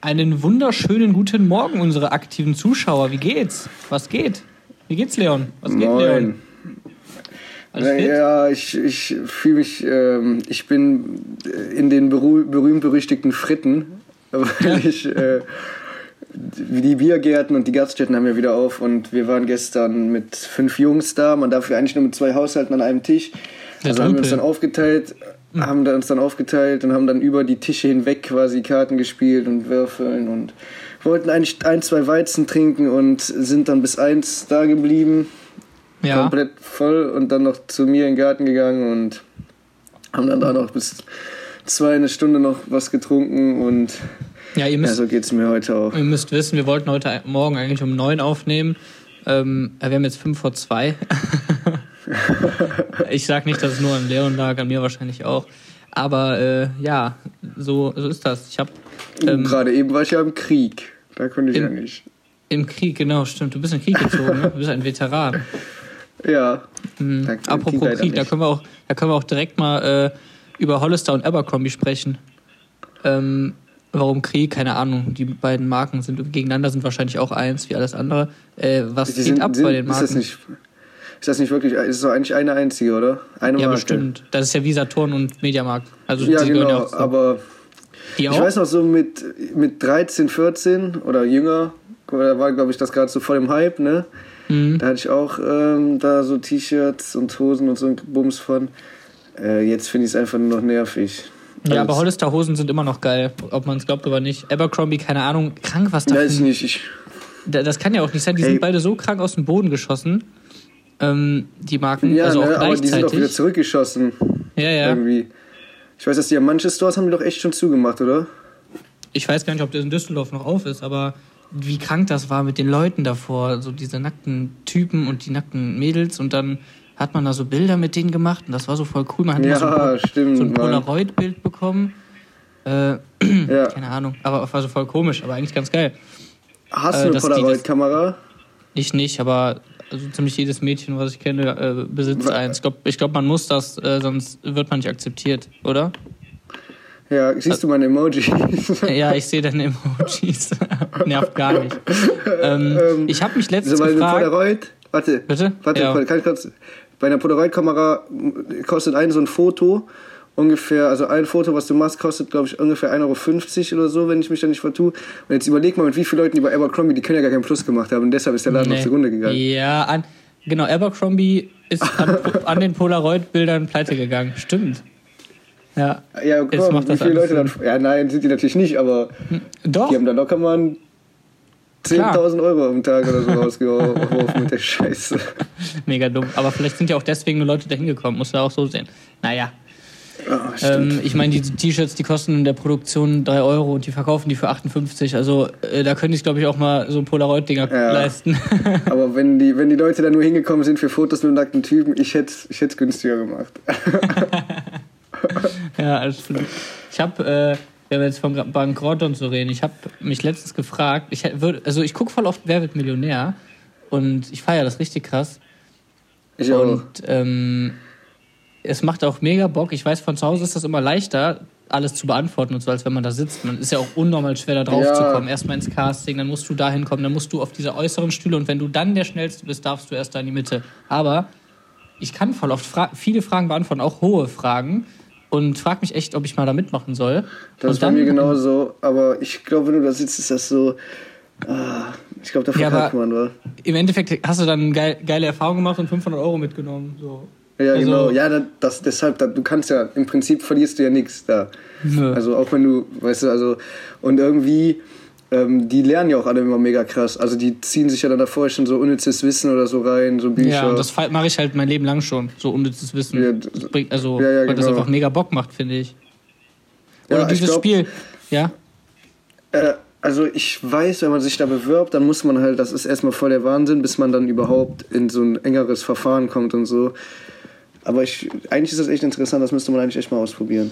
Einen wunderschönen guten Morgen, unsere aktiven Zuschauer. Wie geht's? Was geht? Wie geht's, Leon? Was geht, Moin. Leon? Ja, ich, ich fühle mich, ähm, ich bin in den berüh- berühmt-berüchtigten Fritten, weil ich, äh, die Biergärten und die Gaststätten haben ja wieder auf und wir waren gestern mit fünf Jungs da, man darf ja eigentlich nur mit zwei Haushalten an einem Tisch. Also haben wir uns dann aufgeteilt, haben da uns dann aufgeteilt und haben dann über die Tische hinweg quasi Karten gespielt und Würfeln und wollten eigentlich ein, zwei Weizen trinken und sind dann bis eins da geblieben Ja. komplett voll und dann noch zu mir in den Garten gegangen und haben dann da noch bis zwei eine Stunde noch was getrunken und Ja, ihr ja, müsst, so geht's mir heute auch. ihr müsst wissen, wir wollten heute Morgen eigentlich um neun aufnehmen. Ähm, wir haben jetzt fünf vor zwei. Ich sag nicht, dass es nur an Leon lag, an mir wahrscheinlich auch. Aber äh, ja, so, so ist das. Ich habe ähm, Gerade eben war ich ja im Krieg. Da konnte ich Im- ja nicht. im Krieg, genau, stimmt. Du bist in den Krieg gezogen, ne? Du bist ein Veteran. Ja. Mhm. Apropos Krieg, da können wir auch, da können wir auch direkt mal äh, über Hollister und Abercrombie sprechen. Ähm, warum Krieg? Keine Ahnung. Die beiden Marken sind gegeneinander, sind wahrscheinlich auch eins wie alles andere. Äh, was Die geht sind, ab sind, bei den ist Marken? das nicht. Ist das nicht wirklich. Ist doch eigentlich eine einzige, oder? Eine ja, Marke. bestimmt. Das ist ja wie Saturn und Mediamarkt. Also Ja, genau. ja aber ich weiß noch so mit, mit 13, 14 oder jünger, da war, glaube ich, das gerade so voll im Hype, ne? Mhm. Da hatte ich auch ähm, da so T-Shirts und Hosen und so ein Bums von. Äh, jetzt finde ich es einfach nur noch nervig. Ja, aber Hollister Hosen sind immer noch geil, ob man es glaubt oder nicht. Abercrombie, keine Ahnung, krank was da. Weiß ich nicht. Ich, Da- Das kann ja auch nicht sein. Die Ey. sind beide so krank aus dem Boden geschossen. Ähm, die Marken, ja, also auch ne, aber die sind auch wieder gleichzeitig. zurückgeschossen. ja, ja. Irgendwie. Ich weiß, dass die ja manche Stores haben die doch echt schon zugemacht, oder? Ich weiß gar nicht, ob das in Düsseldorf noch auf ist, aber wie krank das war mit den Leuten davor. So diese nackten Typen und die nackten Mädels und dann hat man da so Bilder mit denen gemacht und das war so voll cool. Man hat Ja, so ein, stimmt, so ein. Polaroid-Bild bekommen. Äh, Ja. keine Ahnung, aber war so voll komisch, aber eigentlich ganz geil. Hast Äh, du eine Polaroid-Kamera? Ich nicht, aber also ziemlich jedes Mädchen, was ich kenne, äh, besitzt eins. Ich glaube, glaub, man muss das, äh, sonst wird man nicht akzeptiert, oder? Ja, siehst du meine Emojis? Ja, ich sehe deine Emojis. Nervt gar nicht. Ähm, ich habe mich letztens Also gefragt. Polaroid, warte, Bitte? warte, Ja. kann ich kurz, bei einer Polaroid-Kamera kostet ein so ein Foto ungefähr, also ein Foto, was du machst, kostet, glaube ich, ungefähr 1,50 Euro oder so, wenn ich mich da nicht vertue. Und jetzt überleg mal, mit wie vielen Leuten die bei Abercrombie, die können ja gar keinen Plus gemacht haben und deshalb ist der Laden noch Nee. zugrunde gegangen. Ja, an, genau, Abercrombie ist an, an den Polaroid-Bildern pleite gegangen. Stimmt. Ja. Ja, guck Jetzt macht wie das viele Leute dann, ja nein, sind die natürlich nicht, aber Doch. die haben da locker mal ein 10.000 Euro am Tag oder so rausgeworfen mit der Scheiße. Mega dumm. Aber vielleicht sind ja auch deswegen nur Leute da hingekommen. Muss ja auch so sehen. Naja. Ah. Ähm, ich meine, die T-Shirts, die kosten in der Produktion 3 Euro und die verkaufen die für 58. Also äh, da könnte ich, glaube ich, auch mal so Polaroid-Dinger Ja. leisten. Aber wenn die, wenn die Leute da nur hingekommen sind für Fotos mit nackten Typen, ich hätte ich es günstiger gemacht. ja, alles klar. Ich habe, äh, wenn wir jetzt vom Gra- Bankrott und so reden, ich habe mich letztens gefragt, ich würd, also ich gucke voll oft Wer wird Millionär und ich feiere das richtig krass. Ich auch. Und ähm, es macht auch mega Bock. Ich weiß, von zu Hause ist das immer leichter, alles zu beantworten und so, als wenn man da sitzt. Man ist ja auch unnormal schwer, da drauf Ja. zu kommen. Erstmal ins Casting, dann musst du da hinkommen, dann musst du auf diese äußeren Stühle und wenn du dann der Schnellste bist, darfst du erst da in die Mitte. Aber ich kann voll oft fra viele Fragen beantworten, auch hohe Fragen. Und frag mich echt, ob ich mal da mitmachen soll. Das und ist bei mir genauso, aber ich glaube, wenn du da sitzt, ist das so. Ah, ich glaube, da Ja, verkackt aber- man, wa? Im Endeffekt hast du dann geil, geile Erfahrung gemacht und 500 Euro mitgenommen. So. Ja, Also- genau. Ja, da- das, deshalb, du kannst ja, im Prinzip verlierst du ja nichts da. Nö. Also auch wenn du, weißt du, also, und irgendwie, ähm, die lernen ja auch alle immer mega krass. Also die ziehen sich ja dann davor schon so unnützes Wissen oder so rein, so Bücher. Ja, und das mache ich halt mein Leben lang schon. So unnützes Wissen. Ja, Das bringt, also, ja, ja, weil das genau. einfach mega Bock macht, finde ich. Ja, Oder ich dieses glaub- Spiel. Ja? Äh, also ich weiß, wenn man sich da bewirbt, dann muss man halt, das ist erstmal voll der Wahnsinn, bis man dann überhaupt in so ein engeres Verfahren kommt und so. Aber ich, eigentlich ist das echt interessant, das müsste man eigentlich echt mal ausprobieren.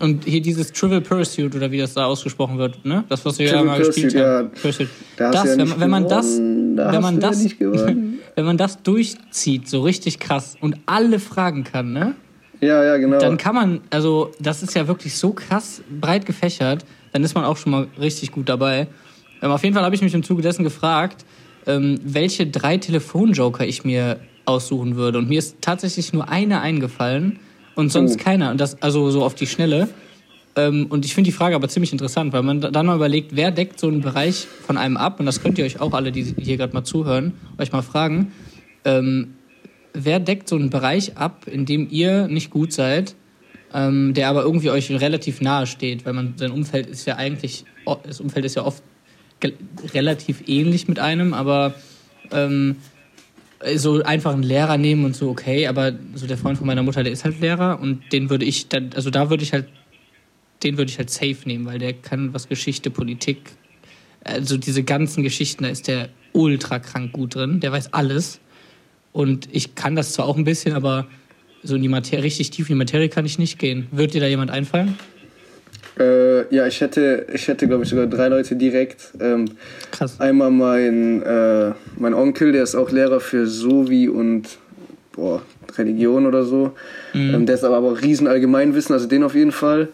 Und hier dieses Trivial Pursuit oder wie das da ausgesprochen wird, ne? Das, was wir ja mal gespielt Pursuit, haben. ja. Pursuit. Da Das, ja wenn, man- wenn man das, da wenn man ja das, gewonnen. wenn man das durchzieht, so richtig krass und alle fragen kann, ne? Ja, ja, genau. Dann kann man, also das ist ja wirklich so krass breit gefächert, dann ist man auch schon mal richtig gut dabei. Ähm, auf jeden Fall habe ich mich im Zuge dessen gefragt, ähm, welche drei Telefonjoker ich mir aussuchen würde. Und mir ist tatsächlich nur eine eingefallen und sonst Oh. keiner. Und das, also so auf die Schnelle. Ähm, und ich finde die Frage aber ziemlich interessant, weil man da- dann mal überlegt, wer deckt so einen Bereich von einem ab? Und das könnt ihr euch auch alle, die hier gerade mal zuhören, euch mal fragen. Ähm, wer deckt so einen Bereich ab, in dem ihr nicht gut seid, ähm, der aber irgendwie euch relativ nahe steht? Weil man sein Umfeld ist ja eigentlich, das Umfeld ist ja oft relativ ähnlich mit einem, aber ähm, so einfach einen Lehrer nehmen und so, okay, aber so der Freund von meiner Mutter, der ist halt Lehrer und den würde ich dann, also da würde ich halt, den würde ich halt safe nehmen, weil der kann was Geschichte, Politik, also diese ganzen Geschichten, da ist der ultra krank gut drin, der weiß alles. Und ich kann das zwar auch ein bisschen, aber so in die Materie, richtig tief in die Materie kann ich nicht gehen. Wird dir da jemand einfallen? Äh, ja, ich hätte, ich hätte glaube ich, sogar drei Leute direkt. Ähm, Krass. einmal mein, äh, mein Onkel, der ist auch Lehrer für Sovi und boah, Religion oder so. Ähm, der ist aber, aber riesen Allgemeinwissen, also den auf jeden Fall.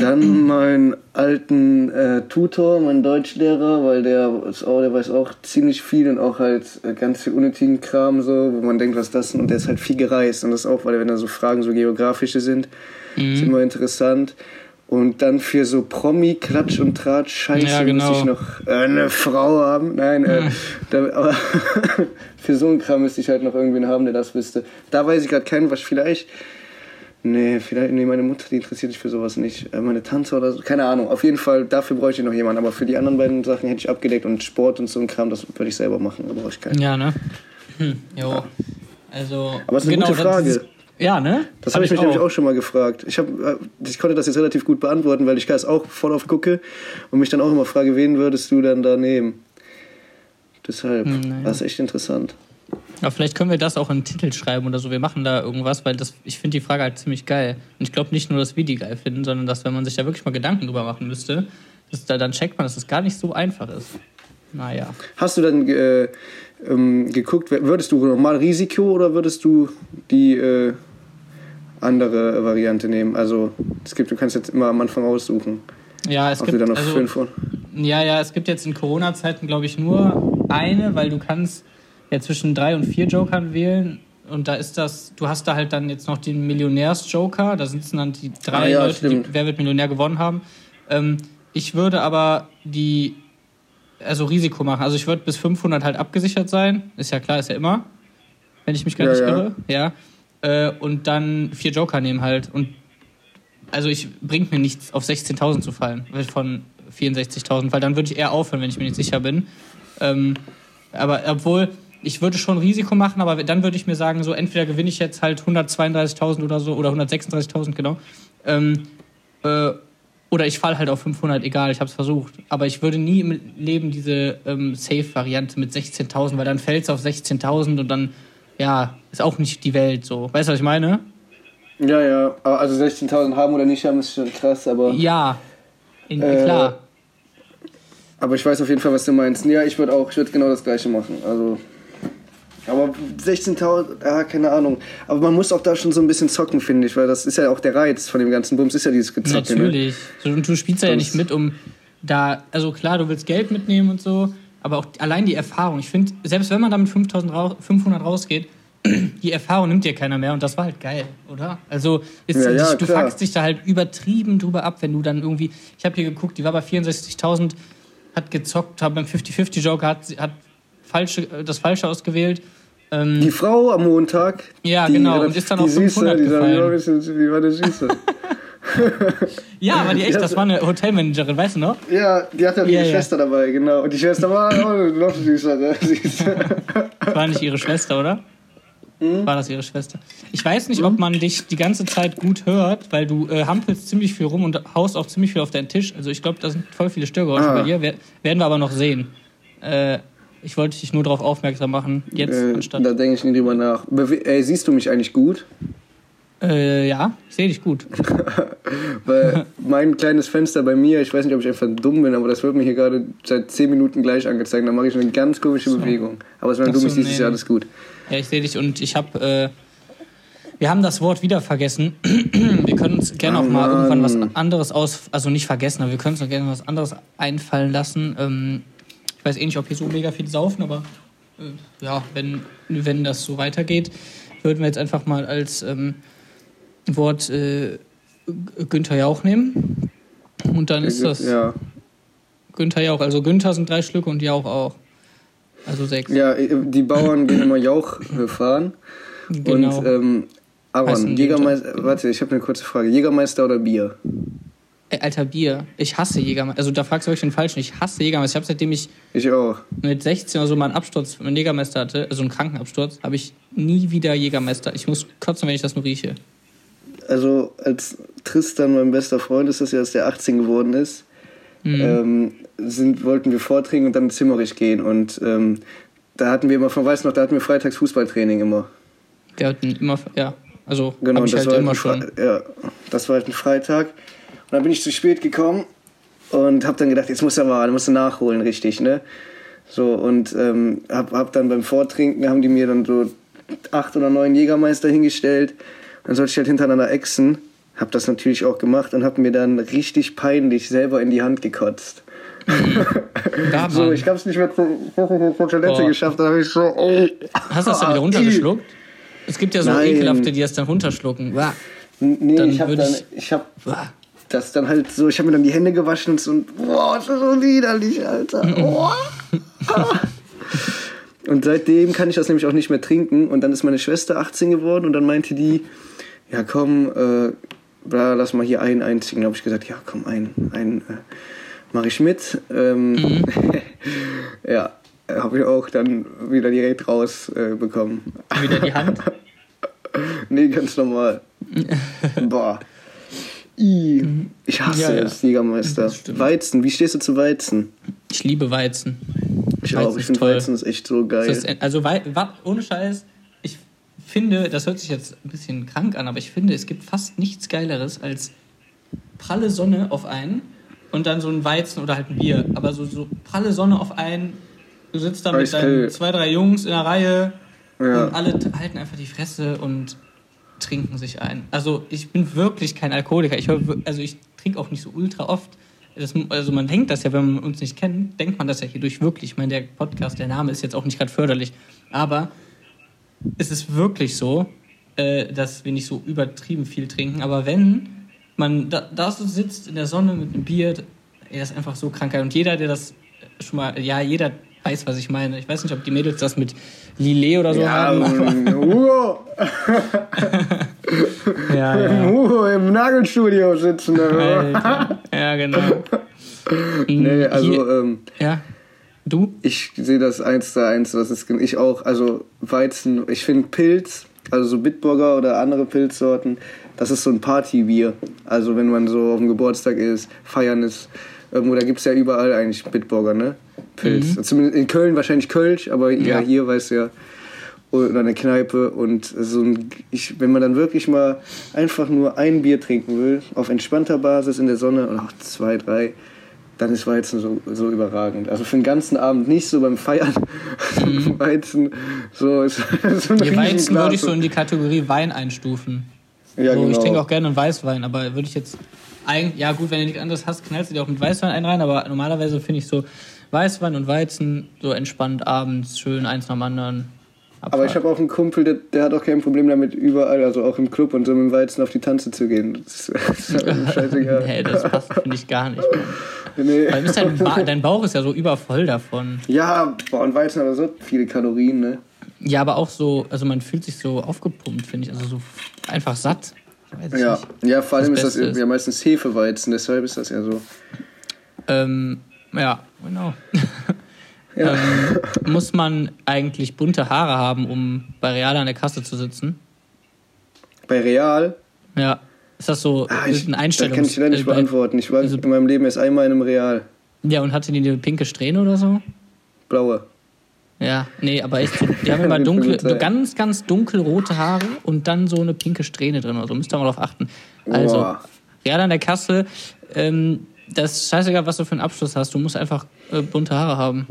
Dann meinen alten äh, Tutor, meinen Deutschlehrer, weil der, ist auch, der weiß auch ziemlich viel und auch halt äh, ganz viel unnötigen Kram, so, wo man denkt, was das ist. Und der ist halt viel gereist. Und das auch, weil wenn da so Fragen so geografische sind, ist immer interessant. Und dann für so Promi, Klatsch und Tratsch, Scheiße, Ja, genau. muss ich noch äh, eine Frau haben. Nein, äh, da, aber für so einen Kram müsste ich halt noch irgendwen haben, der das wüsste. Da weiß ich gerade keinen, was vielleicht. Nee, vielleicht, nee, meine Mutter, die interessiert sich für sowas nicht. Äh, meine Tante oder so, keine Ahnung. Auf jeden Fall, dafür bräuchte ich noch jemanden. Aber für die anderen beiden Sachen hätte ich abgedeckt und Sport und so ein Kram, das würde ich selber machen. Da brauche ich keinen. Ja, ne? Hm, jo. Also. Aber es ist eine gute Frage. Ja, ne? Das habe ich mich nämlich auch schon mal gefragt. Ich, hab, äh, ich konnte das jetzt relativ gut beantworten, weil ich das auch voll auf gucke und mich dann auch immer frage, wen würdest du dann da nehmen? Deshalb, Hm, naja. das ist echt interessant. Aber vielleicht können wir das auch in den Titel schreiben oder so. Wir machen da irgendwas, weil das, ich finde die Frage halt ziemlich geil. Und ich glaube nicht nur, dass wir die geil finden, sondern dass, wenn man sich da wirklich mal Gedanken drüber machen müsste, dass da, dann checkt man, dass das gar nicht so einfach ist. Naja. Hast du dann äh, ähm, geguckt, würdest du normal Risiko oder würdest du die äh, andere Variante nehmen? Also es gibt, du kannst jetzt immer am Anfang aussuchen, Ja, es gibt. Also, ja, ja, es gibt jetzt in Corona-Zeiten, glaube ich, nur eine, weil du kannst ja zwischen drei und vier Jokern wählen. Und da ist das, du hast da halt dann jetzt noch den Millionärs-Joker, da sitzen dann die drei Ah, ja, Leute, die stimmt. Wer wird Millionär gewonnen haben. Ähm, ich würde aber die, also Risiko machen. Also ich würde bis 500 halt abgesichert sein. Ist ja klar, ist ja immer. Wenn ich mich gar Ja, nicht ja. irre. Ja. Äh, und dann vier Joker nehmen halt. Und also ich bringt mir nichts, auf 16.000 zu fallen von 64.000, weil dann würde ich eher aufhören, wenn ich mir nicht sicher bin. Ähm, aber obwohl, ich würde schon Risiko machen, aber dann würde ich mir sagen, so entweder gewinne ich jetzt halt 132.000 oder so oder 136.000, genau. Ähm, äh, oder ich falle halt auf 500, egal, ich habe es versucht. Aber ich würde nie im Leben diese ähm, Safe-Variante mit 16.000, weil dann fällt es auf 16.000 und dann, ja, ist auch nicht die Welt so. Weißt du, was ich meine? Ja, ja. Aber Also 16.000 haben oder nicht haben, ist schon krass, aber. Ja, in, Äh, klar. Aber ich weiß auf jeden Fall, was du meinst. Ja, ich würde auch, ich würde genau das gleiche machen. Also. Aber 16.000, ja, keine Ahnung. Aber man muss auch da schon so ein bisschen zocken, finde ich, weil das ist ja auch der Reiz von dem ganzen Bums, ist ja dieses Gezocke. Ne? Natürlich. So, und du spielst ja nicht mit, um da, also klar, du willst Geld mitnehmen und so, aber auch allein die Erfahrung. Ich finde, selbst wenn man da mit 5000 rau- 500 rausgeht, die Erfahrung nimmt dir keiner mehr und das war halt geil, oder? Also ist, Ja, ja, du klar. fuckst dich da halt übertrieben drüber ab, wenn du dann irgendwie, ich habe hier geguckt, die war bei 64.000, hat gezockt, hat beim 50-50-Joker, hat, hat falsche, äh, das Falsche ausgewählt. Ähm, Die Frau am Montag. Ja, genau, die und ist dann die auf 500 die, sah- die, gefallen. bisschen, die war eine Süße. ja, aber die echt, das war eine Hotelmanagerin, weißt du noch? ja, die hatte auch Ja, ihre ja. Schwester dabei, genau. Und die Schwester war oh, noch süßer. Ne? War nicht ihre Schwester, oder? Hm? War das ihre Schwester? Ich weiß nicht, ob man dich die ganze Zeit gut hört, weil du äh, hampelst ziemlich viel rum und haust auch ziemlich viel auf deinen Tisch. Also ich glaube, da sind voll viele Störgeräusche Ah. bei dir. Wer- werden wir aber noch sehen. Äh, ich wollte dich nur darauf aufmerksam machen. Jetzt äh, anstatt. da denke ich nie drüber nach. Bewe Ey, siehst du mich eigentlich gut? Äh, ja, ich sehe dich gut. Weil mein kleines Fenster bei mir, ich weiß nicht, ob ich einfach dumm bin, aber das wird mir hier gerade seit 10 Minuten gleich angezeigt. Da mache ich eine ganz komische Bewegung. Aber Ach du so, mich siehst, ist ja alles gut. Ja, ich sehe dich und ich habe. Äh, Wir haben das Wort wieder vergessen. wir können uns gerne auch mal irgendwann was anderes aus, also nicht vergessen, aber wir können uns noch gerne was anderes einfallen lassen. Ähm, ich weiß eh nicht, ob hier so mega viel saufen, aber äh, ja, wenn, wenn das so weitergeht, würden wir jetzt einfach mal als ähm, Wort äh, Günther Jauch nehmen. Und dann ist das Ja. Günther Jauch. Also Günther sind drei Stücke und Jauch auch. Also sechs. Ja, die Bauern gehen immer Jauch äh, fahren. Genau. Und ähm, Aaron, Jägermeister, warte, ich habe eine kurze Frage. Jägermeister oder Bier? Alter, Bier. Ich hasse Jägermeister. Also da fragst du wirklich den Falschen. Ich hasse Jägermeister. Ich habe seitdem ich Ich auch. mit 16 oder so mal einen Absturz mit einem Jägermeister hatte, also einen Krankenabsturz, habe ich nie wieder Jägermeister. Ich muss kotzen, wenn ich das nur rieche. Also als Tristan mein bester Freund ist, das ja, dass der 18 geworden ist, Mhm. ähm, sind, wollten wir vortrinken und dann Zimmerich gehen. Und ähm, da hatten wir immer, von weiß noch, da hatten wir freitags Fußballtraining immer. Wir hatten immer, ja, also Genau, das halt war immer ein schon. Ja, das war halt ein Freitag. Und dann bin ich zu spät gekommen und habe dann gedacht, jetzt muss er mal, musst du nachholen, richtig, ne? So, und ähm, hab, hab dann beim Vortrinken, haben die mir dann so acht oder neun Jägermeister hingestellt. Dann sollte ich halt hintereinander exen. Hab das natürlich auch gemacht und hab mir dann richtig peinlich selber in die Hand gekotzt. Da, So, ich hab's nicht mehr zur, Toilette Boah. geschafft, da hab ich so, oh. Hast du das dann wieder runtergeschluckt? Es gibt ja so Nein. ekelhafte, die das dann runterschlucken. Nee, Dann ich hab dann, ich- hab das dann halt so, ich habe mir dann die Hände gewaschen und so, boah, das ist so widerlich, Alter. Oh. Und seitdem kann ich das nämlich auch nicht mehr trinken. Und dann ist meine Schwester 18 geworden und dann meinte die, ja komm, äh, bla, lass mal hier einen einzigen. Da habe ich gesagt, ja komm, einen, einen äh, mache ich mit. Ähm, ja, habe ich auch dann wieder direkt rausbekommen. Äh, bekommen. Wieder die Hand. Nee, ganz normal. Boah. I. Ich hasse Ja, ja. es, Jägermeister. Weizen, wie stehst du zu Weizen? Ich liebe Weizen. Ich auch, ich finde. Weizen ist echt so geil. Das ist, also ohne Scheiß, ich finde, das hört sich jetzt ein bisschen krank an, aber ich finde, es gibt fast nichts Geileres als pralle Sonne auf einen und dann so ein Weizen oder halt ein Bier. Aber so, so pralle Sonne auf einen, du sitzt da mit deinen zwei, drei Jungs in der Reihe Ja. und alle halten einfach die Fresse und trinken sich ein. Also ich bin wirklich kein Alkoholiker. Ich, hör, also ich trinke auch nicht so ultra oft. Das, also man denkt das ja, wenn man uns nicht kennt, denkt man das ja hierdurch wirklich. Ich meine, der Podcast, der Name ist jetzt auch nicht gerade förderlich. Aber es ist wirklich so, äh, dass wir nicht so übertrieben viel trinken. Aber wenn man da, da so sitzt in der Sonne mit einem Bier, das ist einfach so krank. Und jeder, der das schon mal, ja, jeder weiß, was ich meine. Ich weiß nicht, ob die Mädels das mit Lillet oder so ja, haben. Hugo, Ja, im Hugo im Nagelstudio sitzen. Alter. Ja, genau. Nee, also Hier, ähm, ja. Du? ich sehe das eins zu eins. Das ist ich auch. Also Weizen, ich finde Pilz, also so Bitburger oder andere Pilzsorten, das ist so ein Partybier. Also wenn man so auf dem Geburtstag ist, feiern ist, irgendwo, da gibt es ja überall eigentlich Bitburger, ne? Pilz. Zumindest in Köln wahrscheinlich Kölsch, aber ja, hier weiß ja oder eine Kneipe und so ein, ich, wenn man dann wirklich mal einfach nur ein Bier trinken will, auf entspannter Basis in der Sonne und auch zwei, drei, dann ist Weizen so, so überragend. Also für den ganzen Abend nicht so beim Feiern. Weizen, so ist so ein Weizen würde ich so in die Kategorie Wein einstufen. ja, so, genau. Ich trinke auch gerne einen Weißwein, aber würde ich jetzt. Eigentlich, ja, gut, wenn du nichts anderes hast, knallst du dir auch mit Weißwein einen rein, aber normalerweise finde ich so Weißwein und Weizen so entspannt abends, schön eins nach dem anderen. Aber ich habe auch einen Kumpel, der, der hat auch kein Problem damit, überall, also auch im Club und so mit dem Weizen auf die Tanze zu gehen. Das ist, scheißegal. Nee, das passt, finde ich gar nicht. Nee. Weil dein, ba dein Bauch ist ja so übervoll davon. Ja, boah, und Weizen hat so viele Kalorien, ne? Ja, aber auch so, also man fühlt sich so aufgepumpt, finde ich. Also so einfach satt. Ja, nicht. ja vor allem Das ist das ist- ja meistens Hefeweizen, deshalb ist das ja so. Ähm, ja, genau. Ja. ähm, muss man eigentlich bunte Haare haben, um bei Real an der Kasse zu sitzen? Bei Real, Ja. Ist das so ah, ich, ein das Einstellungs... kann ich dir nicht äh, beantworten. Ich war also- in meinem Leben erst einmal in einem Real. Ja, und hatte die eine pinke Strähne oder so? Blaue. Ja, nee, aber echt, so, die haben immer dunkle, so ganz, ganz dunkelrote Haare und dann so eine pinke Strähne drin oder so. Müsst ihr mal drauf achten. Also, Boah. Real an der Kasse, ähm, das ist scheißegal, was du für einen Abschluss hast. Du musst einfach äh, bunte Haare haben.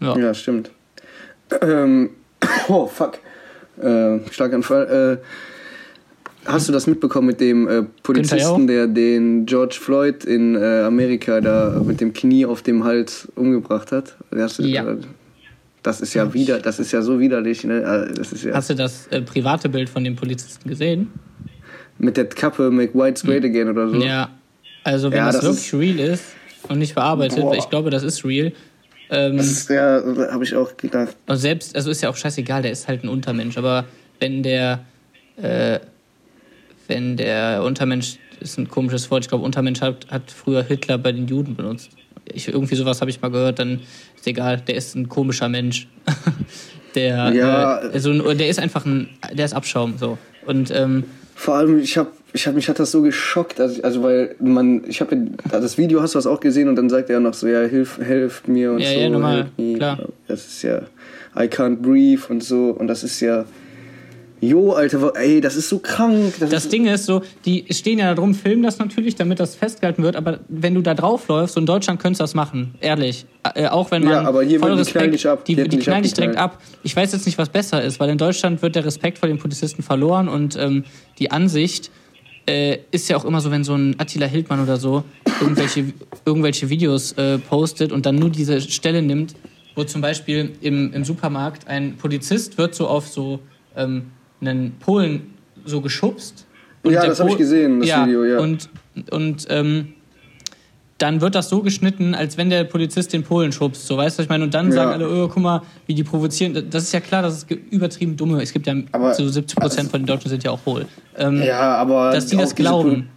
Ja. Ja, stimmt. Ähm, oh, fuck. äh, Schlaganfall. Äh, hast du das mitbekommen mit dem äh, Polizisten, der den George Floyd in äh, Amerika da mit dem Knie auf dem Hals umgebracht hat? Ja. Das ist ja wieder, das ist ja so widerlich. Ne? Äh, Das ist ja Hast du das äh, private Bild von dem Polizisten gesehen? mit der Kappe Make Whites Great Again oder so. Ja. Also wenn Ja, das, das wirklich real ist und nicht verarbeitet, Boah. ich glaube, das ist real. Ähm, Das ist ja, habe ich auch gedacht. Und selbst, also ist ja auch scheißegal, der ist halt ein Untermensch, aber wenn der, äh, wenn der Untermensch, ist ein komisches Wort, ich glaube, Untermensch hat, hat früher Hitler bei den Juden benutzt. Ich, irgendwie sowas habe ich mal gehört, dann ist egal, der ist ein komischer Mensch. der, Ja. äh, also, der ist einfach ein, der ist Abschaum, so. Und, ähm, Vor allem, ich habe, ich hab, mich hat das so geschockt, also, also weil man, ich habe das Video hast du das auch gesehen und dann sagt er noch so, ja, hilf, helft mir und Ja, so. ja, normal, klar. Das ist ja, I can't breathe und so und das ist ja, jo, Alter, ey, das ist so krank. Das, Das ist, Ding ist so, die stehen ja da drum, filmen das natürlich, damit das festgehalten wird, aber wenn du da draufläufst, so in Deutschland könntest du das machen, ehrlich. Äh, auch wenn man. Ja, aber hier werden die knallen dich ab. Die, Die die, knallen dich direkt ab. Ich weiß jetzt nicht, was besser ist, weil in Deutschland wird der Respekt vor den Polizisten verloren und ähm, die Ansicht äh, ist ja auch immer so, wenn so ein Attila Hildmann oder so irgendwelche, irgendwelche Videos äh, postet und dann nur diese Stelle nimmt, wo zum Beispiel im, im Supermarkt ein Polizist wird so auf so ähm, einen Polen so geschubst. Ja, das hab ich gesehen, das Video, ja. Und, und ähm, dann wird das so geschnitten, als wenn der Polizist den Polen schubst. So, weißt du, ich meine? Und dann Ja. sagen alle, oh, guck mal, wie die provozieren. Das ist ja klar, das ist übertrieben dumme. Es gibt ja Aber- so 70 Prozent von den Deutschen sind ja auch hohl. Ähm, ja, aber. dass die das glauben.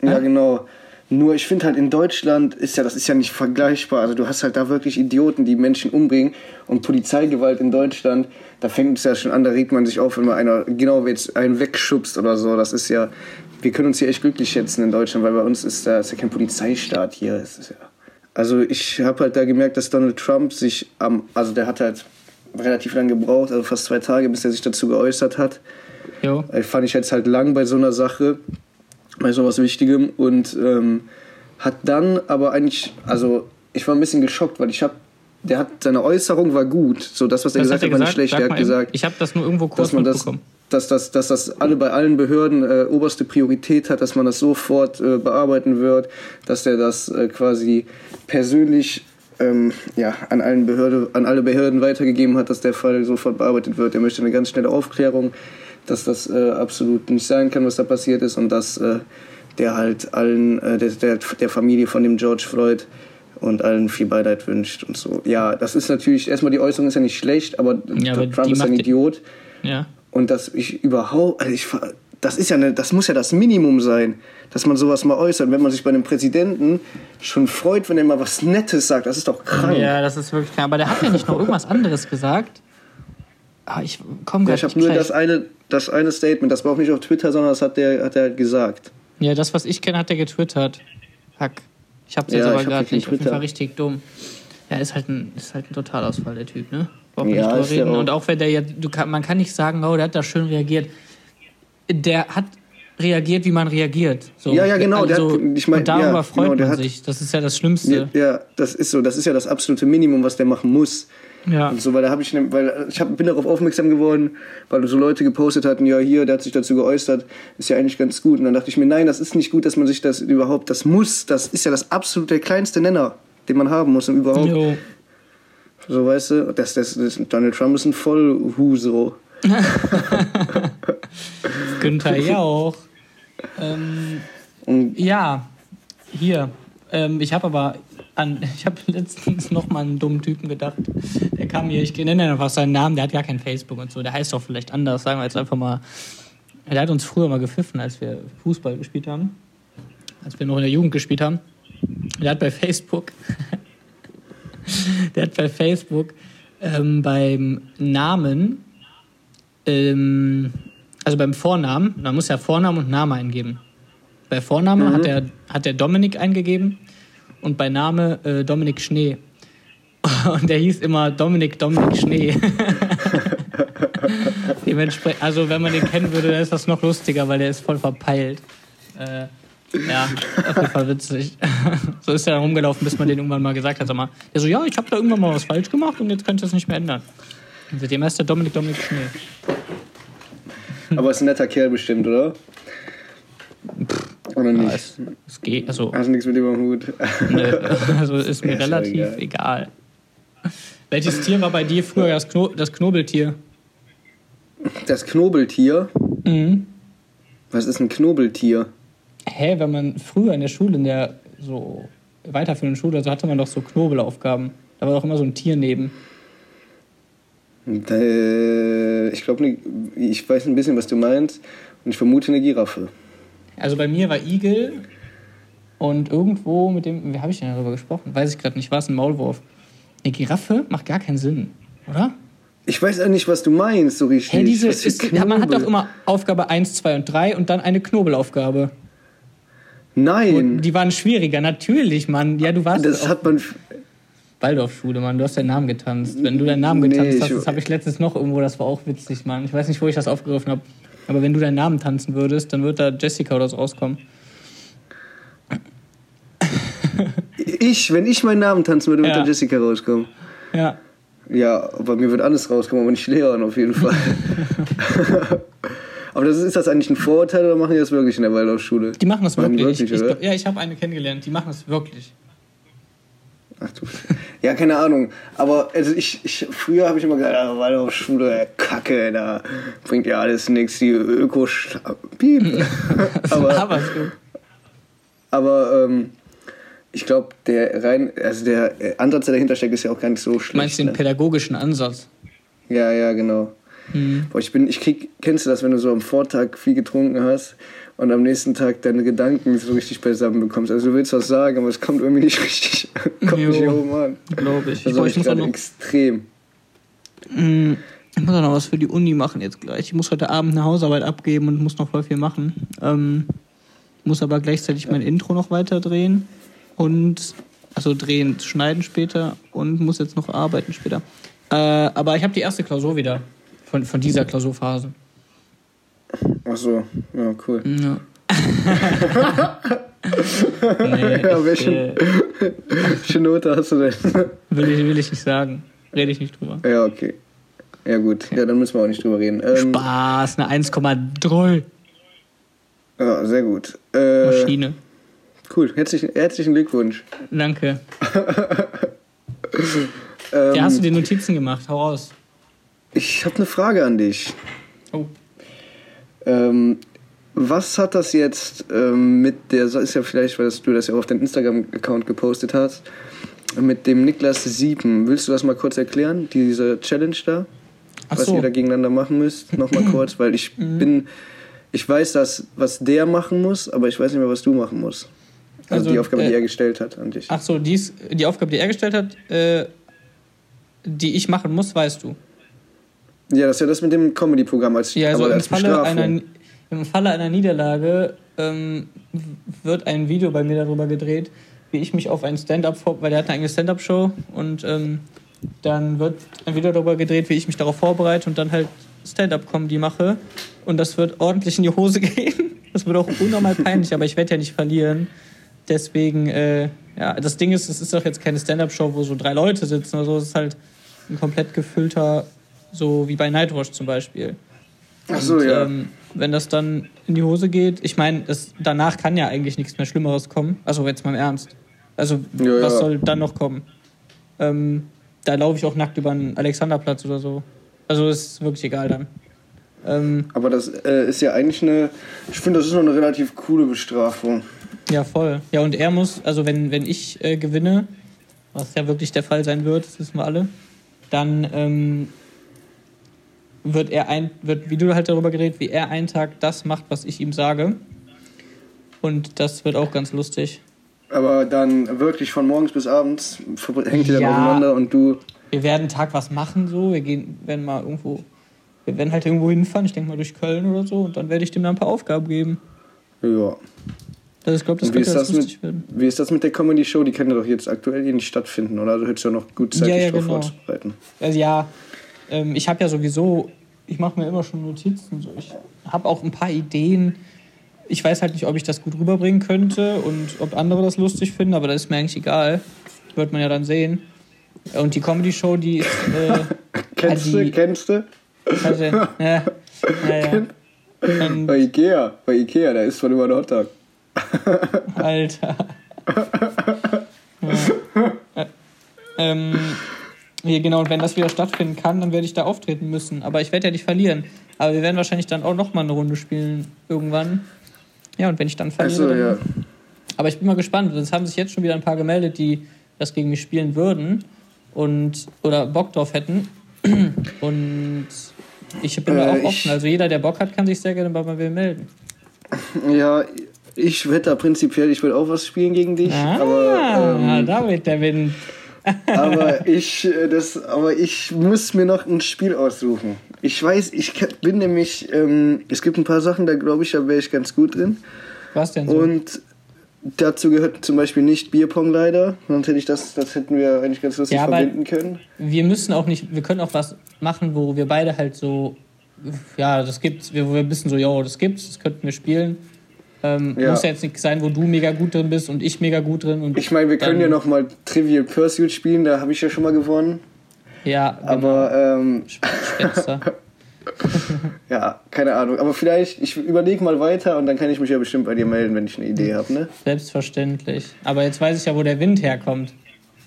Pol- Ja, genau. Nur ich finde halt in Deutschland ist ja, das ist ja nicht vergleichbar. Also du hast halt da wirklich Idioten, die Menschen umbringen und Polizeigewalt in Deutschland, da fängt es ja schon an, da regt man sich auf, wenn mal einer genau jetzt einen wegschubst oder so. Das ist ja, wir können uns hier echt glücklich schätzen in Deutschland, weil bei uns ist da ist ja kein Polizeistaat hier. Ja, also ich habe halt da gemerkt, dass Donald Trump sich am, also der hat halt relativ lange gebraucht, also fast zwei Tage, bis er sich dazu geäußert hat. Jo. Äh, Fand ich jetzt halt lang bei so einer Sache, bei sowas Wichtigem und ähm, hat dann aber eigentlich, also ich war ein bisschen geschockt, weil ich habe, der hat, seine Äußerung war gut, so das, was er Was gesagt hat war nicht schlecht. Sag Er hat gesagt, Ich habe das nur irgendwo kurz dass man das, dass das, dass das alle bei allen Behörden äh, oberste Priorität hat, dass man das sofort äh, bearbeiten wird, dass er das äh, quasi persönlich ähm, ja, an, allen Behörde, an alle Behörden weitergegeben hat, dass der Fall sofort bearbeitet wird. Er möchte eine ganz schnelle Aufklärung, dass das äh, absolut nicht sein kann, was da passiert ist und dass äh, der halt allen, äh, der, der, der Familie von dem George Floyd und allen viel Beileid wünscht und so. Ja, das ist natürlich, erstmal die Äußerung ist ja nicht schlecht, aber, Ja, aber Trump ist ein Idiot. Ja. Und dass ich überhaupt, also ich, das ist ja eine, das muss ja das Minimum sein, dass man sowas mal äußert. Wenn man sich bei einem Präsidenten schon freut, wenn er mal was Nettes sagt, das ist doch krank. ja, das ist wirklich klar. Aber der hat ja nicht noch irgendwas anderes gesagt. Ah, ich komme Ja, ich habe nur das eine, das eine Statement, das war auch nicht auf Twitter, sondern das hat der, hat er halt gesagt. Ja, das, was ich kenne, hat er getwittert. Hack. Ich hab's jetzt Ja, aber gerade nicht nicht. Auf jeden Twitter. Fall richtig dumm. Ja, ist halt ein, ist halt ein Totalausfall, der Typ, ne? Braucht man Ja, nicht drüber reden. auch. Und auch wenn der ja, du kann, man kann nicht sagen, oh, der hat da schön reagiert. Der hat reagiert, wie man reagiert. So. Ja, ja, genau, Also, hat- ich mein, und darüber ja, freut genau, man hat- sich. Das ist ja das Schlimmste. Ja, ja, das ist so, das ist ja das absolute Minimum, was der machen muss. Ja. Und so, weil da habe ich, ne- weil ich hab, bin darauf aufmerksam geworden, weil so Leute gepostet hatten, ja hier, der hat sich dazu geäußert, ist ja eigentlich ganz gut. Und dann dachte ich mir, nein, das ist nicht gut, dass man sich das überhaupt, das muss, das ist ja das absolut der kleinste Nenner, den man haben muss, um überhaupt, Jo. so weißt du, das, das, das, Donald Trump ist ein Vollhuso. Günther Jauch. ähm, Und ja, hier. Ähm, ich habe aber an, ich habe letztens noch mal einen dummen Typen gedacht. Der kam hier, ich nenne einfach seinen Namen, der hat gar kein Facebook und so. Der heißt doch vielleicht anders, sagen wir jetzt einfach mal. Der hat uns früher mal gepfiffen, als wir Fußball gespielt haben. Als wir noch in der Jugend gespielt haben. Der hat bei Facebook, der hat bei Facebook ähm, beim Namen, ähm, also beim Vornamen, man muss ja Vornamen und Name eingeben. Bei Vorname hat, er, hat er Dominik eingegeben und bei Name äh, Dominik Schnee. Und der hieß immer Dominik Dominik Schnee. Dementsprechend, also wenn man den kennen würde, dann ist das noch lustiger, weil der ist voll verpeilt. Äh, ja, auf jeden Fall witzig. so ist er dann rumgelaufen, bis man den irgendwann mal gesagt hat. Sag mal, der so, ja, ich habe da irgendwann mal was falsch gemacht und jetzt könnt ihr es nicht mehr ändern. Und seitdem heißt der Dominik Dominik Schnee. Aber ist ein netter Kerl bestimmt, oder? Oder Ja, nicht? es, es geht, also, Hast du nichts mit am Hut? ne, also ist mir ja relativ egal. egal. Welches Tier war bei dir früher das, Kno das Knobeltier? Das Knobeltier? Mhm. Was ist ein Knobeltier? Hä, wenn man früher in der Schule, in der so weiterführenden Schule, so hatte man doch so Knobelaufgaben. Da war doch immer so ein Tier neben. Äh, Ich glaube, ich weiß ein bisschen, was du meinst. Und ich vermute eine Giraffe. Also bei mir war Igel und irgendwo mit dem, wie habe ich denn darüber gesprochen? Weiß ich gerade nicht, war es ein Maulwurf? Eine Giraffe macht gar keinen Sinn, oder? Ich weiß auch nicht, was du meinst, so richtig. Hey, diese, ist, man hat doch immer Aufgabe 1, 2 und 3 und dann eine Knobelaufgabe. Nein, Und die waren schwieriger, natürlich, Mann. Ja, du warst das hat man. Waldorfschule, Mann. Du hast deinen Namen getanzt. Wenn du deinen Namen Nee, getanzt hast, ich- das habe ich letztens noch irgendwo, das war auch witzig, Mann. Ich weiß nicht, wo ich das aufgegriffen habe. Aber wenn du deinen Namen tanzen würdest, dann wird da Jessica oder so rauskommen. Ich, wenn ich meinen Namen tanzen würde, würde Ja. da Jessica rauskommen. Ja. Ja, bei mir wird alles rauskommen, aber nicht Leon auf jeden Fall. aber das ist, das eigentlich ein Vorurteil oder machen die das wirklich in der Waldorfschule? Die machen das wirklich. wirklich, ich, glaub- ja, ich habe eine kennengelernt. Die machen das wirklich. Ach du. Ja, keine Ahnung. Aber also ich, ich, früher habe ich immer gesagt, ah, Waldorfschule, äh, Kacke, da bringt ja alles nichts, die öko Piep. aber Aber ähm, ich glaube, der rein, also der Ansatz, der dahinter steckt, ist ja auch gar nicht so schlecht. Meinst du den ne? pädagogischen Ansatz? Ja, ja, genau. Hm. Boah, ich bin, ich krieg, kennst du das, wenn du so am Vortag viel getrunken hast und am nächsten Tag deine Gedanken so richtig beisammen bekommst? Also du willst was sagen, aber es kommt irgendwie nicht richtig, kommt Jo. nicht hier oben an. Glaube ich. Das habe ich ich gerade extrem. Mm, ich muss auch noch was für die Uni machen jetzt gleich. Ich muss heute Abend eine Hausarbeit abgeben und muss noch voll viel machen. Ähm, muss aber gleichzeitig mein Intro noch weiter drehen und also drehen, schneiden später und muss jetzt noch arbeiten später. Äh, aber ich habe die erste Klausur wieder von, von dieser Klausurphase. Ach so, ja, cool. Ja. nee, Ja, welche- äh, Welche Note hast du denn? will, ich, will ich nicht sagen. Rede ich nicht drüber. ja, okay. Ja, gut. Ja, dann müssen wir auch nicht drüber reden. Ähm, Spaß, eine 1,3 ja, sehr gut. Äh, Maschine. cool. Herzlichen, herzlichen Glückwunsch. Danke. Ähm, Ja, hast du dir Notizen gemacht? Hau raus. ich habe eine Frage an dich. Oh. Ähm, was hat das jetzt ähm, mit der, ist ja vielleicht, weil du das ja auch auf deinem Instagram-Account gepostet hast, mit dem Niklas Sieben. Willst du das mal kurz erklären, diese Challenge da? Ach was so. Mhm. ihr da gegeneinander machen müsst? Nochmal kurz, weil ich bin, ich weiß das, was der machen muss, aber ich weiß nicht mehr, was du machen musst. Also, Also, die Aufgabe, die äh, er gestellt hat an dich. Ach so, dies, die Aufgabe, die er gestellt hat, äh, die ich machen muss, weißt du. Ja, das ist ja das mit dem Comedy-Programm als, Ja, also im Falle, einer, im Falle einer Niederlage ähm, wird ein Video bei mir darüber gedreht, wie ich mich auf ein Stand-up vor, weil der hat eine eigene Stand-up-Show und ähm, dann wird ein Video darüber gedreht, wie ich mich darauf vorbereite und dann halt Stand-up-Comedy mache und das wird ordentlich in die Hose gehen. Das wird auch unnormal peinlich, aber ich werde ja nicht verlieren. Deswegen, äh, ja, das Ding ist, es ist doch jetzt keine Stand-up-Show, wo so drei Leute sitzen oder so. Es ist halt ein komplett gefüllter, so wie bei Nightwatch zum Beispiel. Ach so, Und, ja. ähm, wenn das dann in die Hose geht, ich meine, danach kann ja eigentlich nichts mehr Schlimmeres kommen. Also jetzt mal im Ernst. Also Ja, was ja. soll dann noch kommen? Ähm, da laufe ich auch nackt über den Alexanderplatz oder so. Also ist wirklich egal dann. Ähm, aber das äh, ist ja eigentlich eine, ich finde, das ist noch eine relativ coole Bestrafung. ja, voll. Ja, und er muss, also wenn, wenn ich äh, gewinne, was ja wirklich der Fall sein wird, das wissen wir alle, dann ähm, wird er ein, wird, wie du halt darüber geredet, wie er einen Tag das macht, was ich ihm sage. Und das wird auch ganz lustig. Aber dann wirklich von morgens bis abends hängt ihr dann Ja. aufeinander und du. Wir werden einen Tag was machen, so. Wir gehen, werden mal irgendwo, wir werden halt irgendwo hinfahren, ich denke mal durch Köln oder so, und dann werde ich dem dann ein paar Aufgaben geben. Ja. Also ich glaube, das könnte ist, das lustig mit, werden. wie ist das mit der Comedy-Show? Die kann ja doch jetzt aktuell eh nicht stattfinden, oder? Du hättest ja noch gut Zeit, Ja, dich ja, drauf genau. vorzubereiten. Also ja, ähm, ich habe ja sowieso, ich mache mir immer schon Notizen. So. Ich habe auch ein paar Ideen. Ich weiß halt nicht, ob ich das gut rüberbringen könnte und ob andere das lustig finden, aber das ist mir eigentlich egal. Wird man ja dann sehen. Und die Comedy-Show, die ist. Äh, Kennst die- du? Kennst du? also, ja, ja, ja. Und Bei Ikea, bei Ikea, da ist von immer ein Hotdog. Alter. ja. ähm, hier, genau, und wenn das wieder stattfinden kann, dann werde ich da auftreten müssen. Aber ich werde ja nicht verlieren. Aber wir werden wahrscheinlich dann auch nochmal eine Runde spielen irgendwann. Ja, und wenn ich dann verliere. Dann, ja. Aber ich bin mal gespannt. Es haben sich jetzt schon wieder ein paar gemeldet, die das gegen mich spielen würden und oder Bock drauf hätten. Und ich bin da Äh, auch ich- offen. Also jeder, der Bock hat, kann sich sehr gerne bei mir melden. Ja, ich wette da prinzipiell, ich will auch was spielen gegen dich. Ah, aber, ähm, da wird der Wind. Aber ich äh, das aber ich muss mir noch ein Spiel aussuchen. Ich weiß, ich bin nämlich ähm, es gibt ein paar Sachen, da glaube ich, da wäre ich ganz gut drin. Was denn so? Und dazu gehört zum Beispiel nicht Bierpong leider, sonst hätte ich das, das hätten wir eigentlich ganz lustig Ja, verbinden können. wir müssen auch nicht, wir können auch was machen, wo wir beide halt so, ja, das gibt's, wo wir ein bisschen so, yo, das gibt's, das könnten wir spielen. Ähm, Ja. Muss ja jetzt nicht sein, wo du mega gut drin bist und ich mega gut drin. Und Ich meine, wir können ja noch mal Trivial Pursuit spielen, da habe ich ja schon mal gewonnen. Ja, Aber ähm, Spenster. ja, keine Ahnung. Aber vielleicht, ich überlege mal weiter und dann kann ich mich ja bestimmt bei dir melden, wenn ich eine Idee habe, ne? Selbstverständlich. Aber jetzt weiß ich ja, wo der Wind herkommt.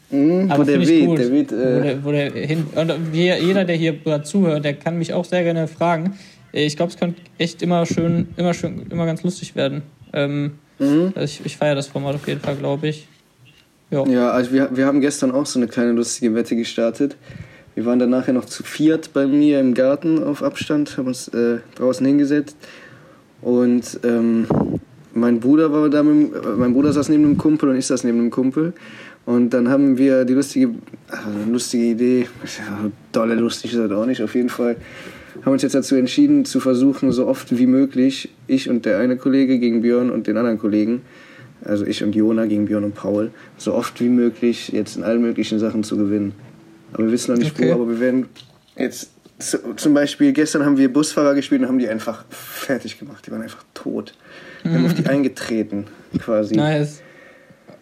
Mhm, Aber wo der weht, gut. der weht. wo, Äh, der, wo der hin, und je- jeder, der hier zuhört, der kann mich auch sehr gerne fragen. Ich glaube, es könnte echt immer schön, immer schön, immer ganz lustig werden. Ähm, mhm. also ich ich feiere das Format auf jeden Fall, glaube ich. Ja. Ja, also wir, wir haben gestern auch so eine kleine lustige Wette gestartet. Wir waren dann nachher noch zu viert bei mir im Garten auf Abstand, haben uns äh, draußen hingesetzt. Und ähm, mein Bruder war da mit, äh, mein Bruder saß neben einem Kumpel und ich saß neben einem Kumpel. Und dann haben wir die lustige, also lustige Idee, ja, dolle lustig ist das auch nicht, auf jeden Fall, haben uns jetzt dazu entschieden, zu versuchen, so oft wie möglich, ich und der eine Kollege gegen Björn und den anderen Kollegen, also ich und Jona gegen Björn und Paul, so oft wie möglich jetzt in allen möglichen Sachen zu gewinnen. Aber wir wissen noch nicht Okay. wo, aber wir werden jetzt zum Beispiel gestern haben wir Busfahrer gespielt und haben die einfach fertig gemacht. Die waren einfach tot. Wir haben auf die eingetreten, quasi. Nice.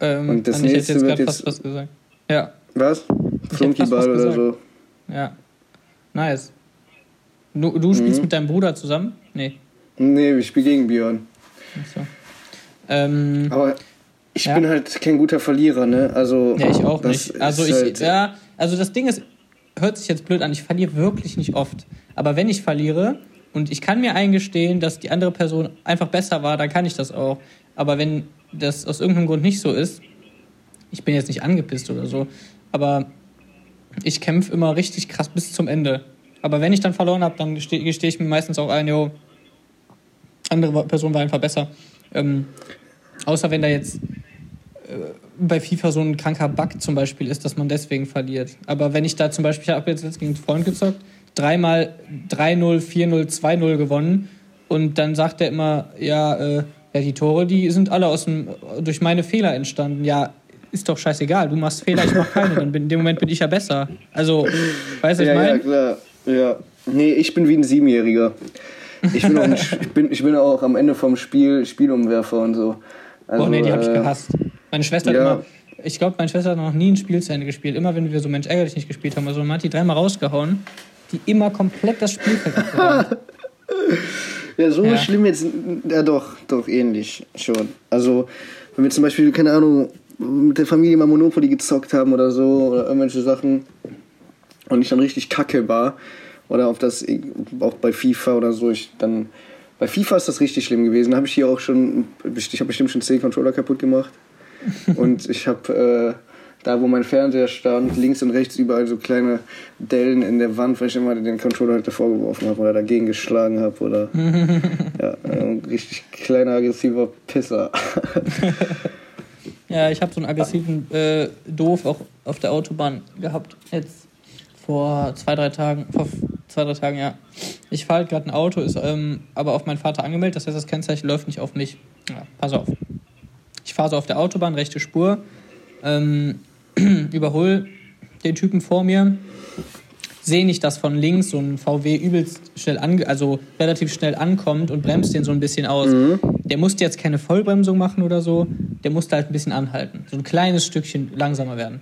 Ähm, Und das nächste jetzt wird jetzt- was gesagt. Ja, Was? Flunkyball oder gesagt. so. ja. Nice. Du, du spielst Mhm. mit deinem Bruder zusammen? Nee. Nee, ich spiele gegen Björn. Ach so. Ähm, Aber ich Ja. bin halt kein guter Verlierer, ne? Also, ja, ich auch nicht. Also ich, halt- ja, also das Ding ist, hört sich jetzt blöd an, ich verliere wirklich nicht oft. Aber wenn ich verliere und ich kann mir eingestehen, dass die andere Person einfach besser war, dann kann ich das auch. Aber wenn das aus irgendeinem Grund nicht so ist, ich bin jetzt nicht angepisst oder so, aber ich kämpfe immer richtig krass bis zum Ende. Aber wenn ich dann verloren habe, dann gestehe gesteh ich mir meistens auch ein, jo, andere Person war einfach besser. Ähm, außer wenn da jetzt bei FIFA so ein kranker Bug zum Beispiel ist, dass man deswegen verliert. Aber wenn ich da zum Beispiel, ich habe jetzt gegen einen Freund gezockt, dreimal 3-0, 4-0, 2-0 gewonnen und dann sagt er immer, ja, äh, ja, die Tore, die sind alle aus dem, durch meine Fehler entstanden. Ja, ist doch scheißegal, du machst Fehler, ich mach keine, dann bin, in dem Moment bin ich ja besser. Also, weißt du, was ich Ja, ja, meine? klar. Ja. Nee, ich bin wie ein Siebenjähriger. Ich bin, auch ein, ich, bin, ich bin auch am Ende vom Spiel Spielumwerfer und so. Also, oh nee, die habe ich äh, gehasst. Meine Schwester hat ja. immer, ich glaube, meine Schwester hat noch nie ein Spiel zu Ende gespielt. Immer wenn wir so Mensch ärgerlich nicht gespielt haben, also man hat die dreimal rausgehauen, die immer komplett das Spielfeld abgeräumt. Ja, so Ja. schlimm jetzt. Ja, doch, doch, ähnlich schon. Also, wenn wir zum Beispiel, keine Ahnung, mit der Familie mal Monopoly gezockt haben oder so, oder irgendwelche Sachen, und ich dann richtig kacke war, oder auf das, auch bei FIFA oder so, ich dann. Bei FIFA ist das richtig schlimm gewesen. Da habe ich hier auch schon, ich habe bestimmt schon 10 Controller kaputt gemacht. und ich habe äh, da, wo mein Fernseher stand, links und rechts überall so kleine Dellen in der Wand, weil ich immer den Controller halt davor geworfen habe oder dagegen geschlagen habe oder ja, ein richtig kleiner aggressiver Pisser. Ja, ich habe so einen aggressiven äh, Doof auch auf der Autobahn gehabt. Jetzt vor zwei, drei Tagen. Vor zwei, drei Tagen, ja. Ich fahre halt gerade ein Auto, ist ähm, aber auf meinen Vater angemeldet. Das heißt, das Kennzeichen läuft nicht auf mich. Ja, pass auf. Ich fahre so auf der Autobahn, rechte Spur, ähm, überhol den Typen vor mir, sehe nicht, dass von links so ein VW übelst schnell, ange also relativ schnell ankommt und bremst den so ein bisschen aus. Der musste jetzt keine Vollbremsung machen oder so, der musste halt ein bisschen anhalten. So ein kleines Stückchen langsamer werden.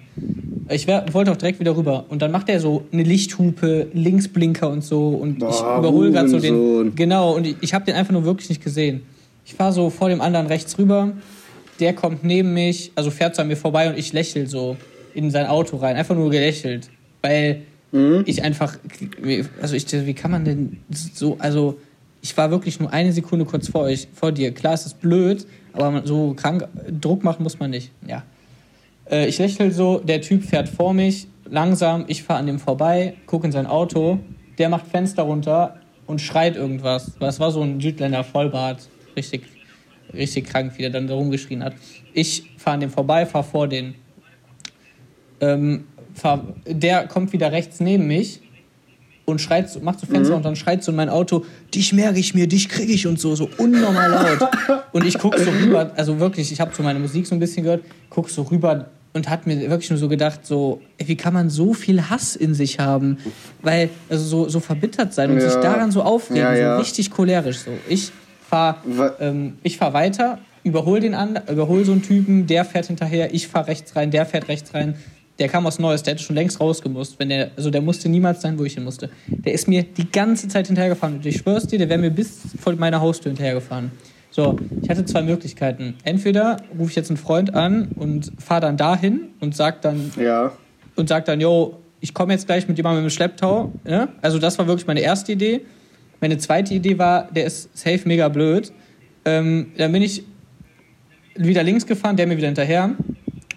Ich wär, wollte auch direkt wieder rüber. Und dann macht er so eine Lichthupe, Linksblinker und so. Und Boah, ich überhole gerade so den. Genau, und ich, ich habe den einfach nur wirklich nicht gesehen. Ich fahre so vor dem anderen rechts rüber. Der kommt neben mich, also fährt so an mir vorbei und ich lächel so in sein Auto rein. Einfach nur gelächelt. Weil ich einfach. Also ich, wie kann man denn so. Also ich war wirklich nur eine Sekunde kurz vor euch, vor dir. Klar, es ist blöd, aber so krank Druck machen muss man nicht. Ja. Äh, ich lächle so, der Typ fährt vor mich, langsam, ich fahre an dem vorbei, gucke in sein Auto, der macht Fenster runter und schreit irgendwas. Das war so ein Südländer Vollbart, richtig, richtig krank, wie der dann da rumgeschrien hat. Ich fahre an dem vorbei, fahre vor den. Ähm, fahr, der kommt wieder rechts neben mich und schreit, macht so Fenster und dann schreit so in mein Auto, dich merke ich mir, dich kriege ich und so, so unnormal laut. und ich gucke so rüber, also wirklich, ich habe so meine Musik so ein bisschen gehört, guck so rüber und hat mir wirklich nur so gedacht, so, ey, wie kann man so viel Hass in sich haben? Weil, also so, so verbittert sein und Ja. sich daran so aufregen, Ja, ja. so richtig cholerisch so. Ich fahre ähm, ich fahr weiter, überhol den anderen, überhol so einen Typen, der fährt hinterher, ich fahre rechts rein, der fährt rechts rein. Der kam aus Neues, der hätte schon längst rausgemusst. Wenn der, also der musste niemals sein, wo ich hin musste. Der ist mir die ganze Zeit hinterhergefahren. Und ich schwör's dir, der wäre mir bis vor meiner Haustür hinterhergefahren. So, ich hatte zwei Möglichkeiten. Entweder rufe ich jetzt einen Freund an und fahre dann dahin und sag dann, Ja. und sagt dann, yo, ich komme jetzt gleich mit jemandem im Schlepptau. Ja? Also das war wirklich meine erste Idee. Meine zweite Idee war, der ist safe mega blöd. Ähm, dann bin ich wieder links gefahren, der mir wieder hinterher.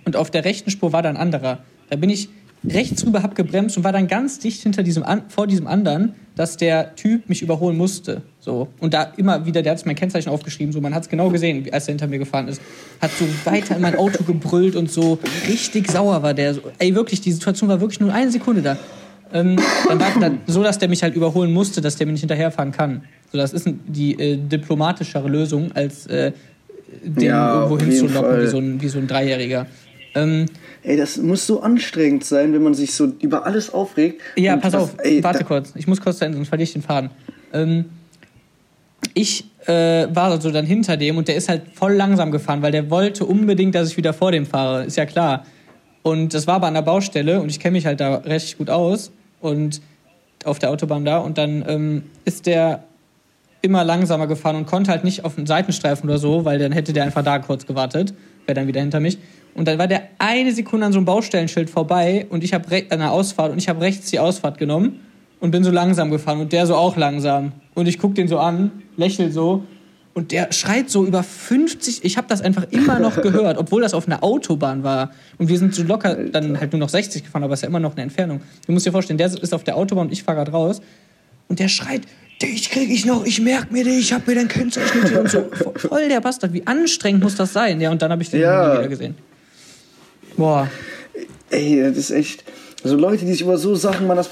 Und auf der rechten Spur war dann ein anderer. Da bin ich rechts rüber, hab gebremst und war dann ganz dicht hinter diesem an, vor diesem anderen, dass der Typ mich überholen musste. So. Und da immer wieder, der hat mein Kennzeichen aufgeschrieben, so man hat es genau gesehen, als er hinter mir gefahren ist. Hat so weiter in mein Auto gebrüllt und so richtig sauer war der. So, ey, wirklich, die Situation war wirklich nur eine Sekunde da. Ähm, dann war dann so, dass der mich halt überholen musste, dass der mir nicht hinterherfahren kann. So, das ist die äh, diplomatischere Lösung, als äh, den Ja, irgendwo hinzulocken wie so, ein, wie so ein Dreijähriger. Ähm, Ey, das muss so anstrengend sein, wenn man sich so über alles aufregt. Ja, pass das- auf, ey, warte kurz. Ich muss kurz zu Ende, sonst verliere ich den Faden. Ähm, ich äh, war so dann hinter dem und der ist halt voll langsam gefahren, weil der wollte unbedingt, dass ich wieder vor dem fahre. Ist ja klar. Und das war aber an der Baustelle und ich kenne mich halt da recht gut aus und auf der Autobahn da. Und dann ähm, ist der immer langsamer gefahren und konnte halt nicht auf den Seitenstreifen oder so, weil dann hätte der einfach da kurz gewartet, wäre dann wieder hinter mich. Und dann war der eine Sekunde an so einem Baustellenschild vorbei und ich habe an der Ausfahrt und ich habe rechts die Ausfahrt genommen und bin so langsam gefahren und der so auch langsam. Und ich guck den so an, lächel so und der schreit so über 50. Ich habe das einfach immer noch gehört, obwohl das auf einer Autobahn war. Und wir sind so locker dann halt nur noch 60 gefahren, aber es ist ja immer noch eine Entfernung. Du musst dir vorstellen, der ist auf der Autobahn und ich fahre gerade raus. Und der schreit, dich krieg ich noch, ich merk mir dich, ich hab mir dein Kennzeichen und so. Voll der Bastard, wie anstrengend muss das sein? Ja, und dann habe ich den Ja. nie wieder gesehen. Boah, Ey, das ist echt. Also Leute, die sich über so Sachen, man das.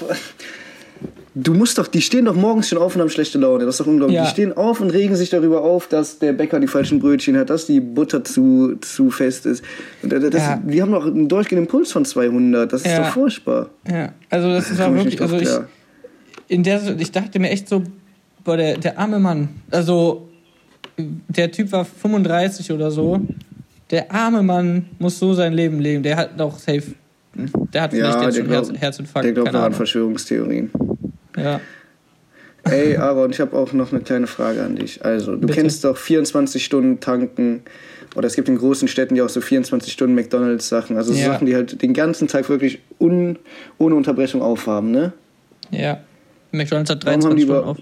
Du musst doch, die stehen doch morgens schon auf und haben schlechte Laune. Das ist doch unglaublich. Ja. Die stehen auf und regen sich darüber auf, dass der Bäcker die falschen Brötchen hat, dass die Butter zu, zu fest ist. Und das, das, Ja. Die haben doch einen durchgehenden Puls von 200. Das ist Ja. doch furchtbar. ja. Also das Komm ich wirklich, also ich, klar. In der, ich dachte mir echt so, boah, der, der arme Mann, also der Typ war 35 oder so, der arme Mann muss so sein Leben leben, der hat doch safe, der hat vielleicht Ja, jetzt schon glaubt, Herz, Herzinfarkt, der glaubt noch an. Verschwörungstheorien. Ja. Ey, aber und ich habe auch noch eine kleine Frage an dich. Also, du Bitte. kennst doch 24 Stunden tanken oder es gibt in großen Städten ja auch so 24 Stunden McDonalds Sachen, also so Ja. Sachen, die halt den ganzen Tag wirklich un, ohne Unterbrechung aufhaben, ne? Ja. McDonalds hat Warum haben, 23 die Stunden über, auf.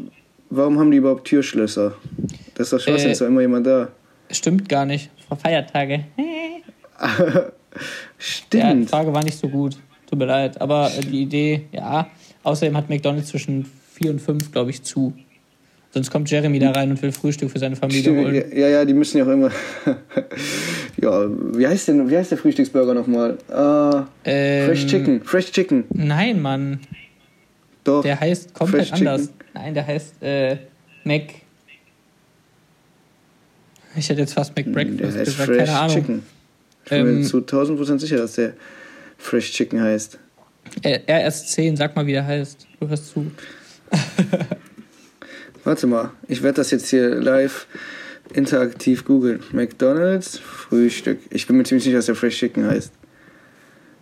warum haben die überhaupt Türschlösser? Das ist doch Schwachsinn, Äh, ist doch immer jemand da. Stimmt gar nicht. Vor Feiertage. Ja, die Stimmt. Frage war nicht so gut. Tut mir leid. Aber die Idee, ja. Außerdem hat McDonalds zwischen 4 und 5, glaube ich, zu. Sonst kommt Jeremy da rein und will Frühstück für seine Familie Stimmt, holen. ja, ja, die müssen ja auch immer. ja, wie heißt denn, wie heißt der Frühstücksburger nochmal? Äh, Ähm, Fresh Chicken. Fresh Chicken. Nein, Mann. Doch. Der heißt komplett Fresh anders. Chicken. Nein, der heißt äh, Mac. Ich hätte jetzt fast der McBreakfast heißt gesagt, Fresh keine Ahnung. Chicken. Ich bin Ähm, mir zu 1000% sicher, dass der Fresh Chicken heißt. Äh, RS10, sag mal, wie der heißt. Du hörst zu. Warte mal, ich werde das jetzt hier live interaktiv googeln. McDonalds Frühstück. Ich bin mir ziemlich sicher, dass der Fresh Chicken heißt.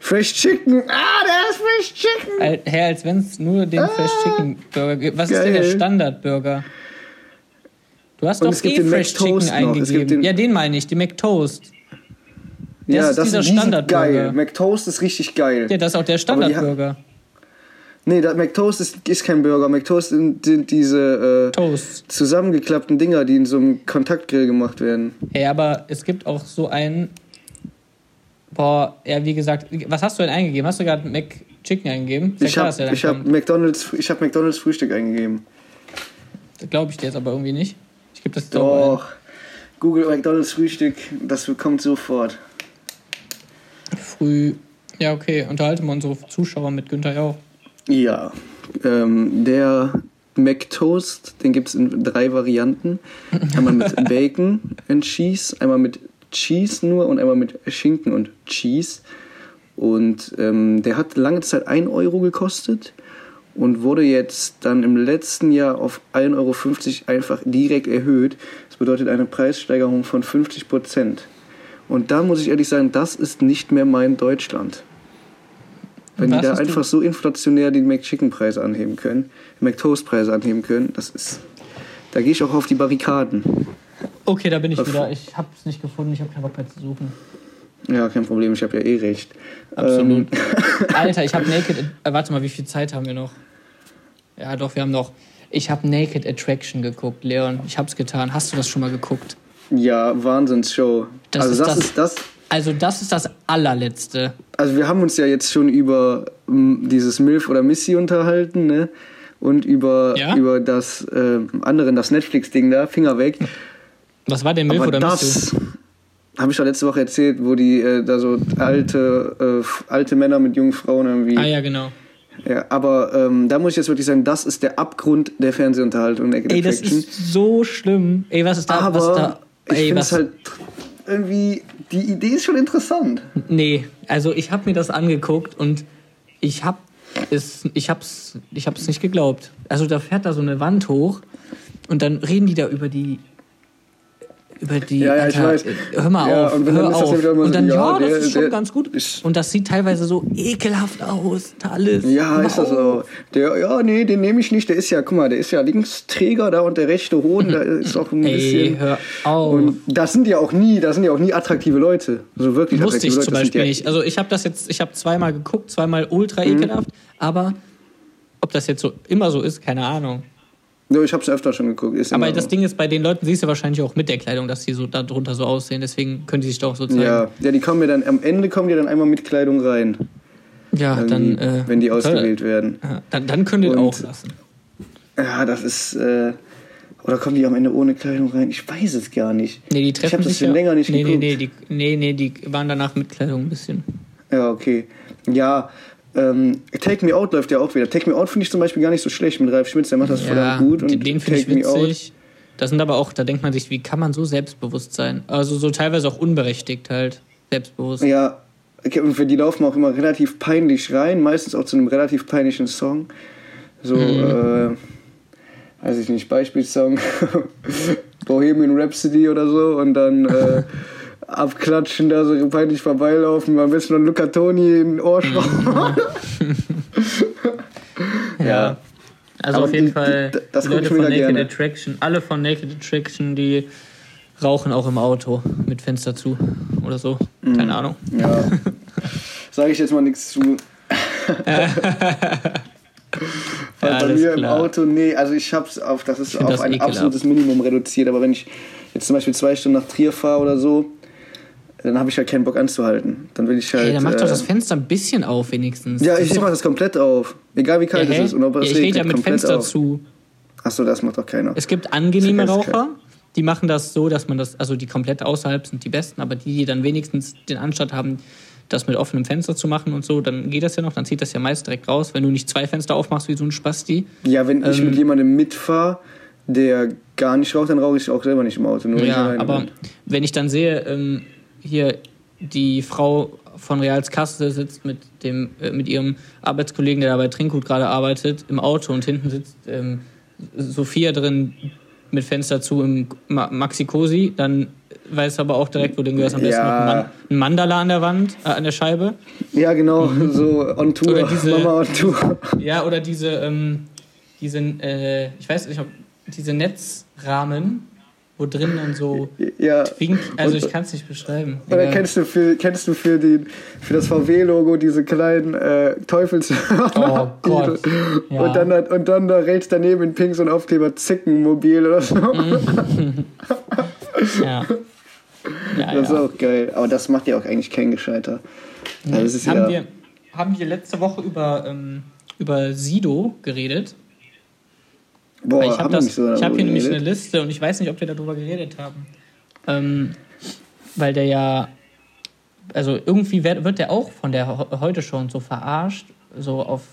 Fresh Chicken. Ah, der ist Fresh Chicken. Al- Hä, als wenn es nur den Fresh Chicken Burger gibt. Was ist denn der Ah. Geil. Standard-Burger? Du hast Und doch eh den Fresh Chicken eingegeben. den- ja, den meine ich, die McToast. ja, ist das dieser die sind Standardburger. geil. McToast ist richtig geil. Ja, das ist auch der Standard-Burger. Nee, der McToast ist, ist kein Burger. McToast sind, sind diese äh, zusammengeklappten Dinger, die in so einem Kontaktgrill gemacht werden. Ey, aber es gibt auch so einen. Boah, ja, wie gesagt, was hast du denn eingegeben? Hast du gerade McChicken eingegeben? Ist ja Ich klar, habe ich hab. McDonald's, ich hab McDonald's Frühstück eingegeben. Das glaube ich dir jetzt aber irgendwie nicht. Ich gebe das Doch. Google McDonald's Frühstück, das kommt sofort. Früh. Ja, okay, unterhalten wir unsere Zuschauer mit Günther Jauch. Ja. Ähm, der McToast, den gibt es in drei Varianten. Einmal mit Bacon and Cheese, einmal mit Cheese nur und einmal mit Schinken und Cheese. Und ähm, der hat lange Zeit 1 Euro gekostet und wurde jetzt dann im letzten Jahr auf 1,50 Euro einfach direkt erhöht. Das bedeutet eine Preissteigerung von 50 Prozent. Und da muss ich ehrlich sagen, das ist nicht mehr mein Deutschland. Wenn die da einfach so inflationär die McChicken-Preise anheben können, McToast-Preise anheben können, das ist. Da gehe ich auch auf die Barrikaden. Okay, da bin ich wieder. Ich habe es nicht gefunden. Ich habe keinen Bock mehr zu suchen. Ja, kein Problem, ich habe ja eh recht. Absolut. Ähm, Alter, ich habe Naked. Äh, warte mal, wie viel Zeit haben wir noch? Ja, doch, wir haben noch. Ich habe Naked Attraction geguckt, Leon. Ich hab's getan. Hast du das schon mal geguckt? ja, Wahnsinnsshow. Das also ist das, das- ist das. Also, das ist das allerletzte. Also wir haben uns ja jetzt schon über m, dieses MILF oder Missy unterhalten, ne? Und über, Ja? über das äh, andere, das Netflix-Ding da, Finger weg. Was war der Milf Aber oder das habe ich doch letzte Woche erzählt, wo die äh, da so alte, äh, alte Männer mit jungen Frauen irgendwie. Ah, ja, genau. Ja, aber ähm, da muss ich jetzt wirklich sagen, das ist der Abgrund der Fernsehunterhaltung, Naked Ey, das ist so schlimm. Ey, was ist da? aber was da? ich Ey, finde es halt irgendwie, die Idee ist schon interessant. Nee, also ich habe mir das angeguckt und ich hab es, ich hab's, ich hab's nicht geglaubt. Also da fährt da so eine Wand hoch und dann reden die da über die über die Ja, ja, ich weiß. hör mal Ja, auf, und dann hör auf. immer und so, dann ja, ja, das der- ist schon der ganz gut und das sieht teilweise so ekelhaft aus, alles. Ja, Hör ist das so. Der, ja, nee, den nehme ich nicht. Der ist ja, guck mal, der ist ja Linksträger da und der rechte Hoden, da ist auch ein Ey, bisschen. hör auf. Und das sind ja auch nie, das sind ja auch nie attraktive Leute. So wirklich Wusste ich Leute. zum Beispiel ja, nicht. Also ich habe das jetzt, ich habe zweimal geguckt, zweimal ultra Mhm. ekelhaft, aber ob das jetzt so immer so ist, keine Ahnung. Ja, ich hab's öfter schon geguckt. Ist Aber das. Ding ist, bei den Leuten siehst du wahrscheinlich auch mit der Kleidung, dass die so darunter so aussehen. Deswegen können die sich doch so zeigen. Ja, ja, die kommen ja dann, am Ende kommen die dann einmal mit Kleidung rein. Ja, dann. Äh, wenn die toll. ausgewählt werden. Ja, dann, dann ihr Und- auch lassen. Ja, das ist. Äh, oder kommen die am Ende ohne Kleidung rein? Ich weiß es gar nicht. Nee, die ich treffen habe das schon ja, länger nicht nee, nee, geguckt. nee, die, nee, nee, die waren danach mit Kleidung ein bisschen. Ja, okay. Ja, ähm, Take Me Out läuft ja auch wieder. Take Me Out finde ich zum Beispiel gar nicht so schlecht mit Ralf Schmitz, der macht das ja, verdammt gut. Und den, finde ich witzig. Das sind aber auch, da denkt man sich, wie kann man so selbstbewusst sein? Also so teilweise auch unberechtigt halt. Selbstbewusst. Ja, und die laufen auch immer relativ peinlich rein, meistens auch zu einem relativ peinlichen Song. So, Mhm. äh, weiß ich nicht, Beispielsong Bohemian Rhapsody oder so und dann äh, abklatschen, da so peinlich vorbeilaufen, mal ein bisschen noch Luca Toni in den Ohr schrauben. Ja. Also Aber auf jeden die- Fall, die- das die Leute von Naked gerne. Attraction, alle von Naked Attraction, die rauchen auch im Auto mit Fenster zu oder so. Mhm. Keine Ahnung. Ja. Sage ich jetzt mal nichts zu. Weil Ja, bei mir im klar. Auto, nee, also ich hab's auf, das ist auf das ein ekelhaft. absolutes Minimum reduziert, aber wenn ich jetzt zum Beispiel zwei Stunden nach Trier fahre oder so, dann habe ich halt keinen Bock anzuhalten. Dann will ich halt. Ey, dann mach doch äh, das Fenster ein bisschen auf wenigstens. Ja, ich doch- mache das komplett auf. Egal wie ja, kalt hä? es ist und ob es ja, ich rede ja mit Fenster auf. zu. Achso, das macht doch keiner. Es gibt angenehme ja Raucher, die machen das so, dass man das, also die komplett außerhalb sind die besten, aber die, die dann wenigstens den Anstand haben, das mit offenem Fenster zu machen und so, dann geht das ja noch, dann zieht das ja meist direkt raus, wenn du nicht zwei Fenster aufmachst wie so ein Spasti. Ja, wenn ich Ähm, mit jemandem mitfahre, der gar nicht raucht, dann rauche ich auch selber nicht im Auto. Ich Ja, aber wenn ich dann sehe, ähm, hier die Frau von Reals Kasse sitzt mit, dem, äh, mit ihrem Arbeitskollegen, der da bei Trinkgut gerade arbeitet, im Auto und hinten sitzt ähm, Sophia drin mit Fenster zu im Ma Maxi Cosi, dann weiß aber auch direkt, wo du gehörst. Am besten Ja. noch ein, Man ein Mandala an der Wand, äh, an der Scheibe. Ja, genau, so on Tour. Mhm. Oder diese- Mama on Tour. Ja, oder diese, ähm, diese äh, ich weiß nicht, ob diese Netzrahmen, wo drin dann so Ja. Twink, also Und- ich kann es nicht beschreiben. Oder Egal. kennst du für, kennst du für, den, für das VW-Logo diese kleinen äh, Teufels... Oh Gott. Ja. Und, dann, und dann da rechts daneben in Pink so ein Aufkleber Zickenmobil oder so. Ja. Ja, Das ist ja. auch geil. Aber das macht ja auch eigentlich kein Gescheiter. Also haben, ja, wir, haben wir letzte Woche über, ähm, über Sido geredet? Boah, ich habe nicht so ich hab hier nämlich eine? Liste und ich weiß nicht, ob wir darüber geredet haben. Ähm, weil der ja, also irgendwie wird, wird der auch von der heute schon so verarscht, so auf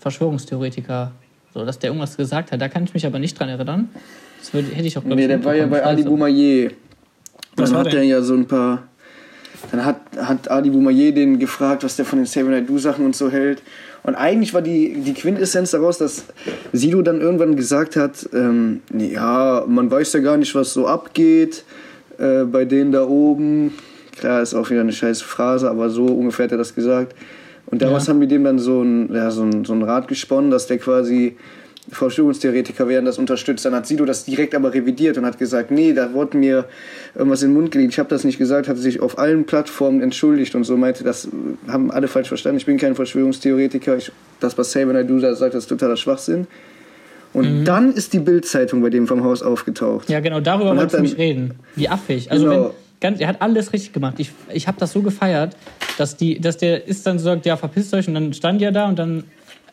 Verschwörungstheoretiker, so dass der irgendwas gesagt hat. Da kann ich mich aber nicht dran erinnern. Das würde, hätte ich auch, glaub Nee, der war ja bei. Ali Boumaier. Dann hat der? er ja so ein paar. Dann hat, hat Ali Boumaier den gefragt, was der von den Seven Night Do Sachen und so hält. Und eigentlich war die, die Quintessenz daraus, dass Sido dann irgendwann gesagt hat, ähm, ja, man weiß ja gar nicht, was so abgeht äh, bei denen da oben. Klar, ist auch wieder eine scheiß Phrase, aber so ungefähr hat er das gesagt. Und daraus Ja. haben wir dem dann so ein, ja, so, ein, so ein Rat gesponnen, dass der quasi Verschwörungstheoretiker werden das unterstützt. Dann hat Sido das direkt aber revidiert und hat gesagt, nee, da wurde mir irgendwas in den Mund gelegt. Ich habe das nicht gesagt, hat sich auf allen Plattformen entschuldigt und so meinte, das haben alle falsch verstanden. Ich bin kein Verschwörungstheoretiker. Ich, das, was Saban I Do da sagt, das ist totaler Schwachsinn. Und dann ist die Bild-Zeitung bei dem vom Haus aufgetaucht. Ja, genau, darüber wolltest du mich reden. Wie affig. Also Genau. wenn, ganz, er hat alles richtig gemacht. Ich, ich habe das so gefeiert, dass, die, dass der ist dann so sagt, ja, verpisst euch. Und dann stand er da und dann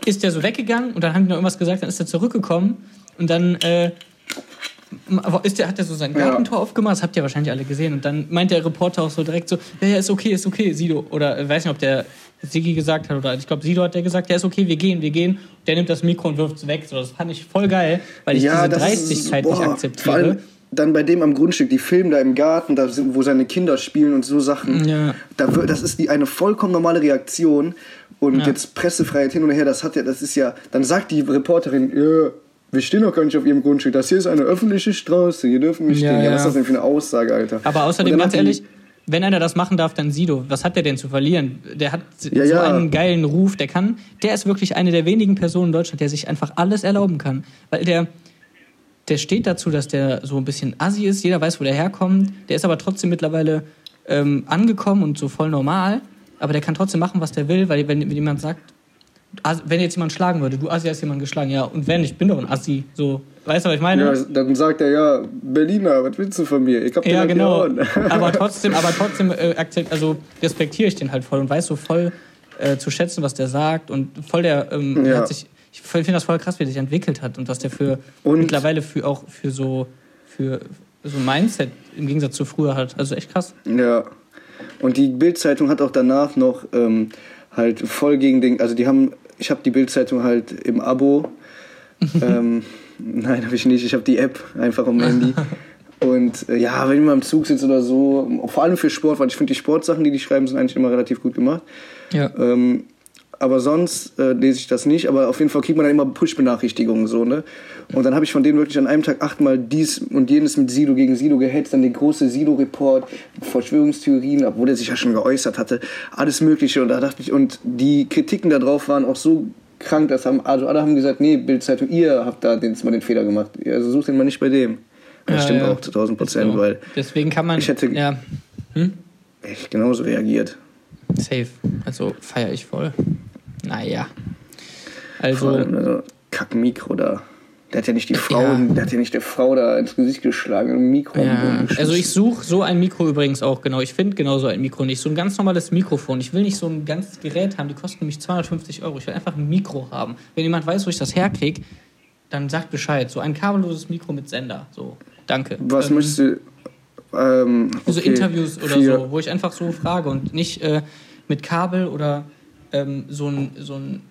ist der so weggegangen und dann haben die noch irgendwas gesagt, dann ist er zurückgekommen und dann äh, ist der, hat er so sein Ja. Gartentor aufgemacht, das habt ihr wahrscheinlich alle gesehen. Und dann meint der Reporter auch so direkt so, ja, ja, ist okay, ist okay, Sido. Oder ich weiß nicht, ob der Sigi gesagt hat oder ich glaube, Sido hat der gesagt, ja, ist okay, wir gehen, wir gehen. Der nimmt das Mikro und wirft es weg. So, das fand ich voll geil, weil ich diese das ist- Dreistigkeit nicht boah, akzeptiere. Vor allem dann bei dem am Grundstück, die filmen da im Garten, da sind, wo seine Kinder spielen und so Sachen. Ja. Da, wird- das ist die, eine vollkommen normale Reaktion. Und Ja. jetzt Pressefreiheit hin und her, das hat ja, das ist ja, dann sagt die Reporterin, ja, wir stehen doch gar nicht auf ihrem Grundstück, das hier ist eine öffentliche Straße, hier dürfen wir Ja, stehen. Ja, was ist ja. das denn für eine Aussage, Alter? Aber außerdem, ganz ehrlich, wenn einer das machen darf, dann Sido. Was hat der denn zu verlieren? Der hat Ja, so ja. einen geilen Ruf. Der kann, der ist wirklich eine der wenigen Personen in Deutschland, der sich einfach alles erlauben kann. Weil der, der steht dazu, dass der so ein bisschen assi ist. Jeder weiß, wo der herkommt. Der ist aber trotzdem mittlerweile ähm, angekommen und so voll normal. Aber der kann trotzdem machen, was der will, weil wenn, wenn jemand sagt, wenn jetzt jemand schlagen würde, du Assi hast jemanden geschlagen, ja, und wenn, ich bin doch ein Assi. So, weißt du, was ich meine? ja, dann sagt er, ja, Berliner, was willst du von mir? Ich hab den Ja, halt genau. Aber trotzdem, aber trotzdem äh, also respektiere ich den halt voll und weiß so voll äh, zu schätzen, was der sagt und voll der ähm, Ja. hat sich. Ich finde das voll krass, wie er sich entwickelt hat und was der für Und- mittlerweile für auch für so für so ein Mindset im Gegensatz zu früher hat. Also echt krass. Ja. Und die Bild-Zeitung hat auch danach noch ähm, halt voll gegen den, also die haben, ich habe die Bild-Zeitung halt im Abo. ähm, nein, habe ich nicht. Ich habe die App einfach am Handy. Und äh, ja, wenn ich mal im Zug sitze oder so, vor allem für Sport, weil ich finde die Sportsachen, die die schreiben, sind eigentlich immer relativ gut gemacht. Ja. Ähm, aber sonst äh, lese ich das nicht. Aber auf jeden Fall kriegt man dann immer Push-Benachrichtigungen so, ne? Und dann habe ich von denen wirklich an einem Tag achtmal dies und jenes mit Sido gegen Sido gehetzt, dann den große Sido-Report, Verschwörungstheorien, obwohl er sich ja schon geäußert hatte, alles Mögliche. Und da dachte ich, und die Kritiken darauf waren auch so krank, dass haben, also alle haben gesagt, nee, Bildzeitung, ihr habt da den, mal den Fehler gemacht. Also sucht den mal nicht bei dem. Das Ja, stimmt ja. auch zu 1000 Prozent, So. weil Deswegen kann man. ich hätte- ja, ich genauso reagiert. Safe. Also feiere ich voll. Naja. Also. also, Kack-Mikro da. Der hat ja nicht die Frau, Ja. der hat ja nicht der Frau da ins Gesicht geschlagen, ein Mikro Ja, also ich suche so ein Mikro übrigens auch, genau. Ich finde genau so ein Mikro nicht. So ein ganz normales Mikrofon. Ich will nicht so ein ganzes Gerät haben, die kosten nämlich 250 Euro. Ich will einfach ein Mikro haben. Wenn jemand weiß, wo ich das herkriege, dann sagt Bescheid. So ein kabelloses Mikro mit Sender. So, danke. Was Ähm, möchtest du. Ähm, für so okay, Interviews oder für- so, wo ich einfach so frage und nicht äh, mit Kabel oder ähm, so ein, so ein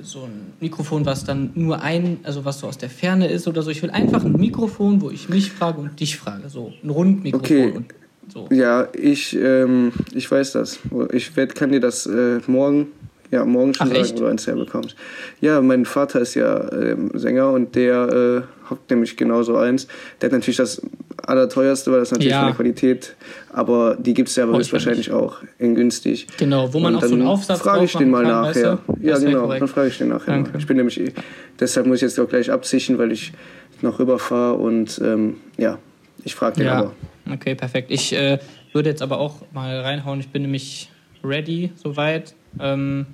so ein Mikrofon, was dann nur ein, also was so aus der Ferne ist oder so. Ich will einfach ein Mikrofon, wo ich mich frage und dich frage. So ein Rundmikrofon. Okay. Und so. Ja, ich, ähm, ich weiß das. Ich werd, kann dir das äh, morgen, ja, morgen schon Ach, sagen, echt? wo du eins herbekommst. Ja, mein Vater ist ja ähm, Sänger und der äh, hat nämlich genauso eins. Der hat natürlich das allerteuerste, weil das natürlich Ja. von der Qualität, aber die gibt es ja Brauch ich höchstwahrscheinlich auch in günstig. Genau, wo man Und auch so einen dann Aufsatz frage ich den mal kann, nachher. weißt du? Ja, genau, korrekt. dann frage ich den nachher. Danke. Ich bin nämlich, eh- deshalb muss ich jetzt auch gleich absichern, weil ich noch rüberfahre und ähm, ja, ich frage den Ja, aber. okay, perfekt. Ich äh, würde jetzt aber auch mal reinhauen. Ich bin nämlich ready soweit. Ähm,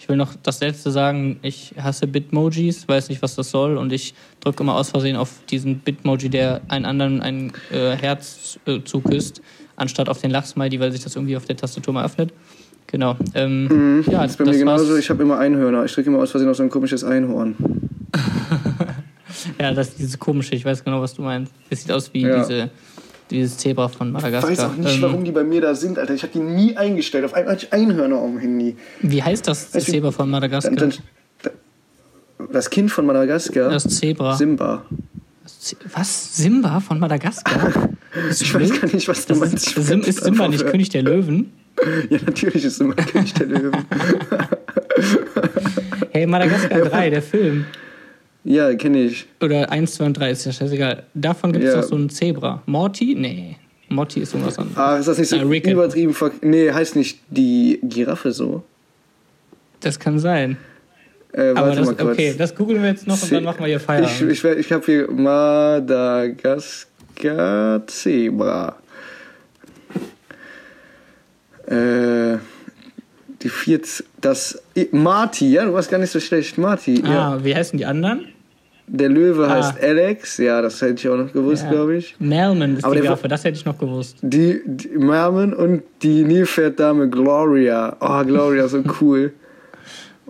ich will noch das letzte sagen. Ich hasse Bitmojis, weiß nicht, was das soll. Und ich drücke immer aus Versehen auf diesen Bitmoji, der einen anderen ein äh, Herz äh, zuküsst, anstatt auf den Lachsmiley, weil sich das irgendwie auf der Tastatur mal öffnet. Genau. Ähm, ja, Das ist bei mir das genauso, war's. ich habe immer Einhörner. Ich drücke immer aus Versehen auf so ein komisches Einhorn. Ja, das ist dieses komische. Ich weiß genau, was du meinst. Das sieht aus wie Ja. diese, dieses Zebra von Ich Madagaskar. weiß auch nicht, Ähm, warum die bei mir da sind, Alter. Ich habe die nie eingestellt. Auf einmal hatte ich Einhörner auf dem Handy. Wie heißt das du, Zebra von Madagaskar? Dann, dann, das Kind von Madagaskar, das Zebra. Simba. Was? Simba von Madagaskar? Ich weiß gar nicht, was du Das meinst. ist, Ich Sim, ist Simba nicht. König der Löwen? Ja, natürlich ist Simba König der Löwen. Hey, Madagaskar 3, der Film. Ja, kenne ich. Oder 1, 2 und 3, ist ja scheißegal. Davon gibt es Ja. doch so ein Zebra. Morty? Nee. Morty ist irgendwas anderes. Ah, ist das nicht so Ah, übertrieben Nee, heißt nicht die Giraffe so? Das kann sein. Äh, Aber das, mal kurz. okay, das googeln wir jetzt noch und dann machen wir hier Ich, Feierabend. ich, ich habe hier Madagaskar Zebra. Äh, die viert, das Marty, ja, du warst gar nicht so schlecht, Marty. Ja. ah, wie heißen die anderen? Der Löwe Ah. heißt Alex, ja, das hätte ich auch noch gewusst, Ja. glaube ich. Melman ist Aber die der- Giraffe, das hätte ich noch gewusst. Die, die Merman und die Nilpferddame Gloria. Oh, Gloria, so cool.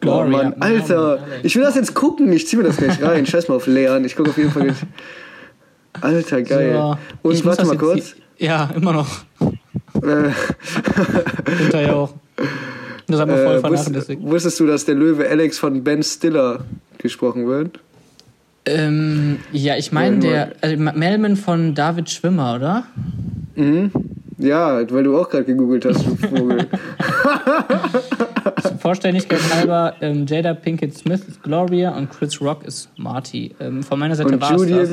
Gloria, oh Mann, Alter, Alex. ich will das jetzt gucken, ich zieh mir das gleich rein. Scheiß mal auf Lehren, ich gucke auf jeden Fall gleich. Alter, geil. So, und warte mal jetzt kurz. Ja, immer noch. Äh, Hinterher auch. Das haben wir voll äh, vernachlässigt. wusstest du, dass der Löwe Alex von Ben Stiller gesprochen wird? Ähm, ja, ich meine, der also Melman von David Schwimmer, oder? Mhm. Ja, weil du auch gerade gegoogelt hast, du Vogel. Vollständigkeit halber, ähm, Jada Pinkett Smith ist Gloria und Chris Rock ist Marty. Ähm, von meiner Seite war es das.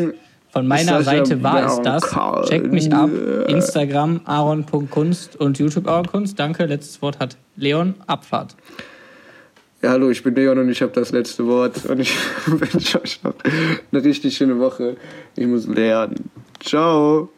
Von meiner Seite war es das. Checkt mich ab. Instagram aaron.kunst und YouTube aaron.kunst. Danke. Letztes Wort hat Leon. Abfahrt. Ja, hallo, ich bin Leon und ich habe das letzte Wort. Und ich wünsche euch noch eine richtig schöne Woche. Ich muss lernen. Ciao.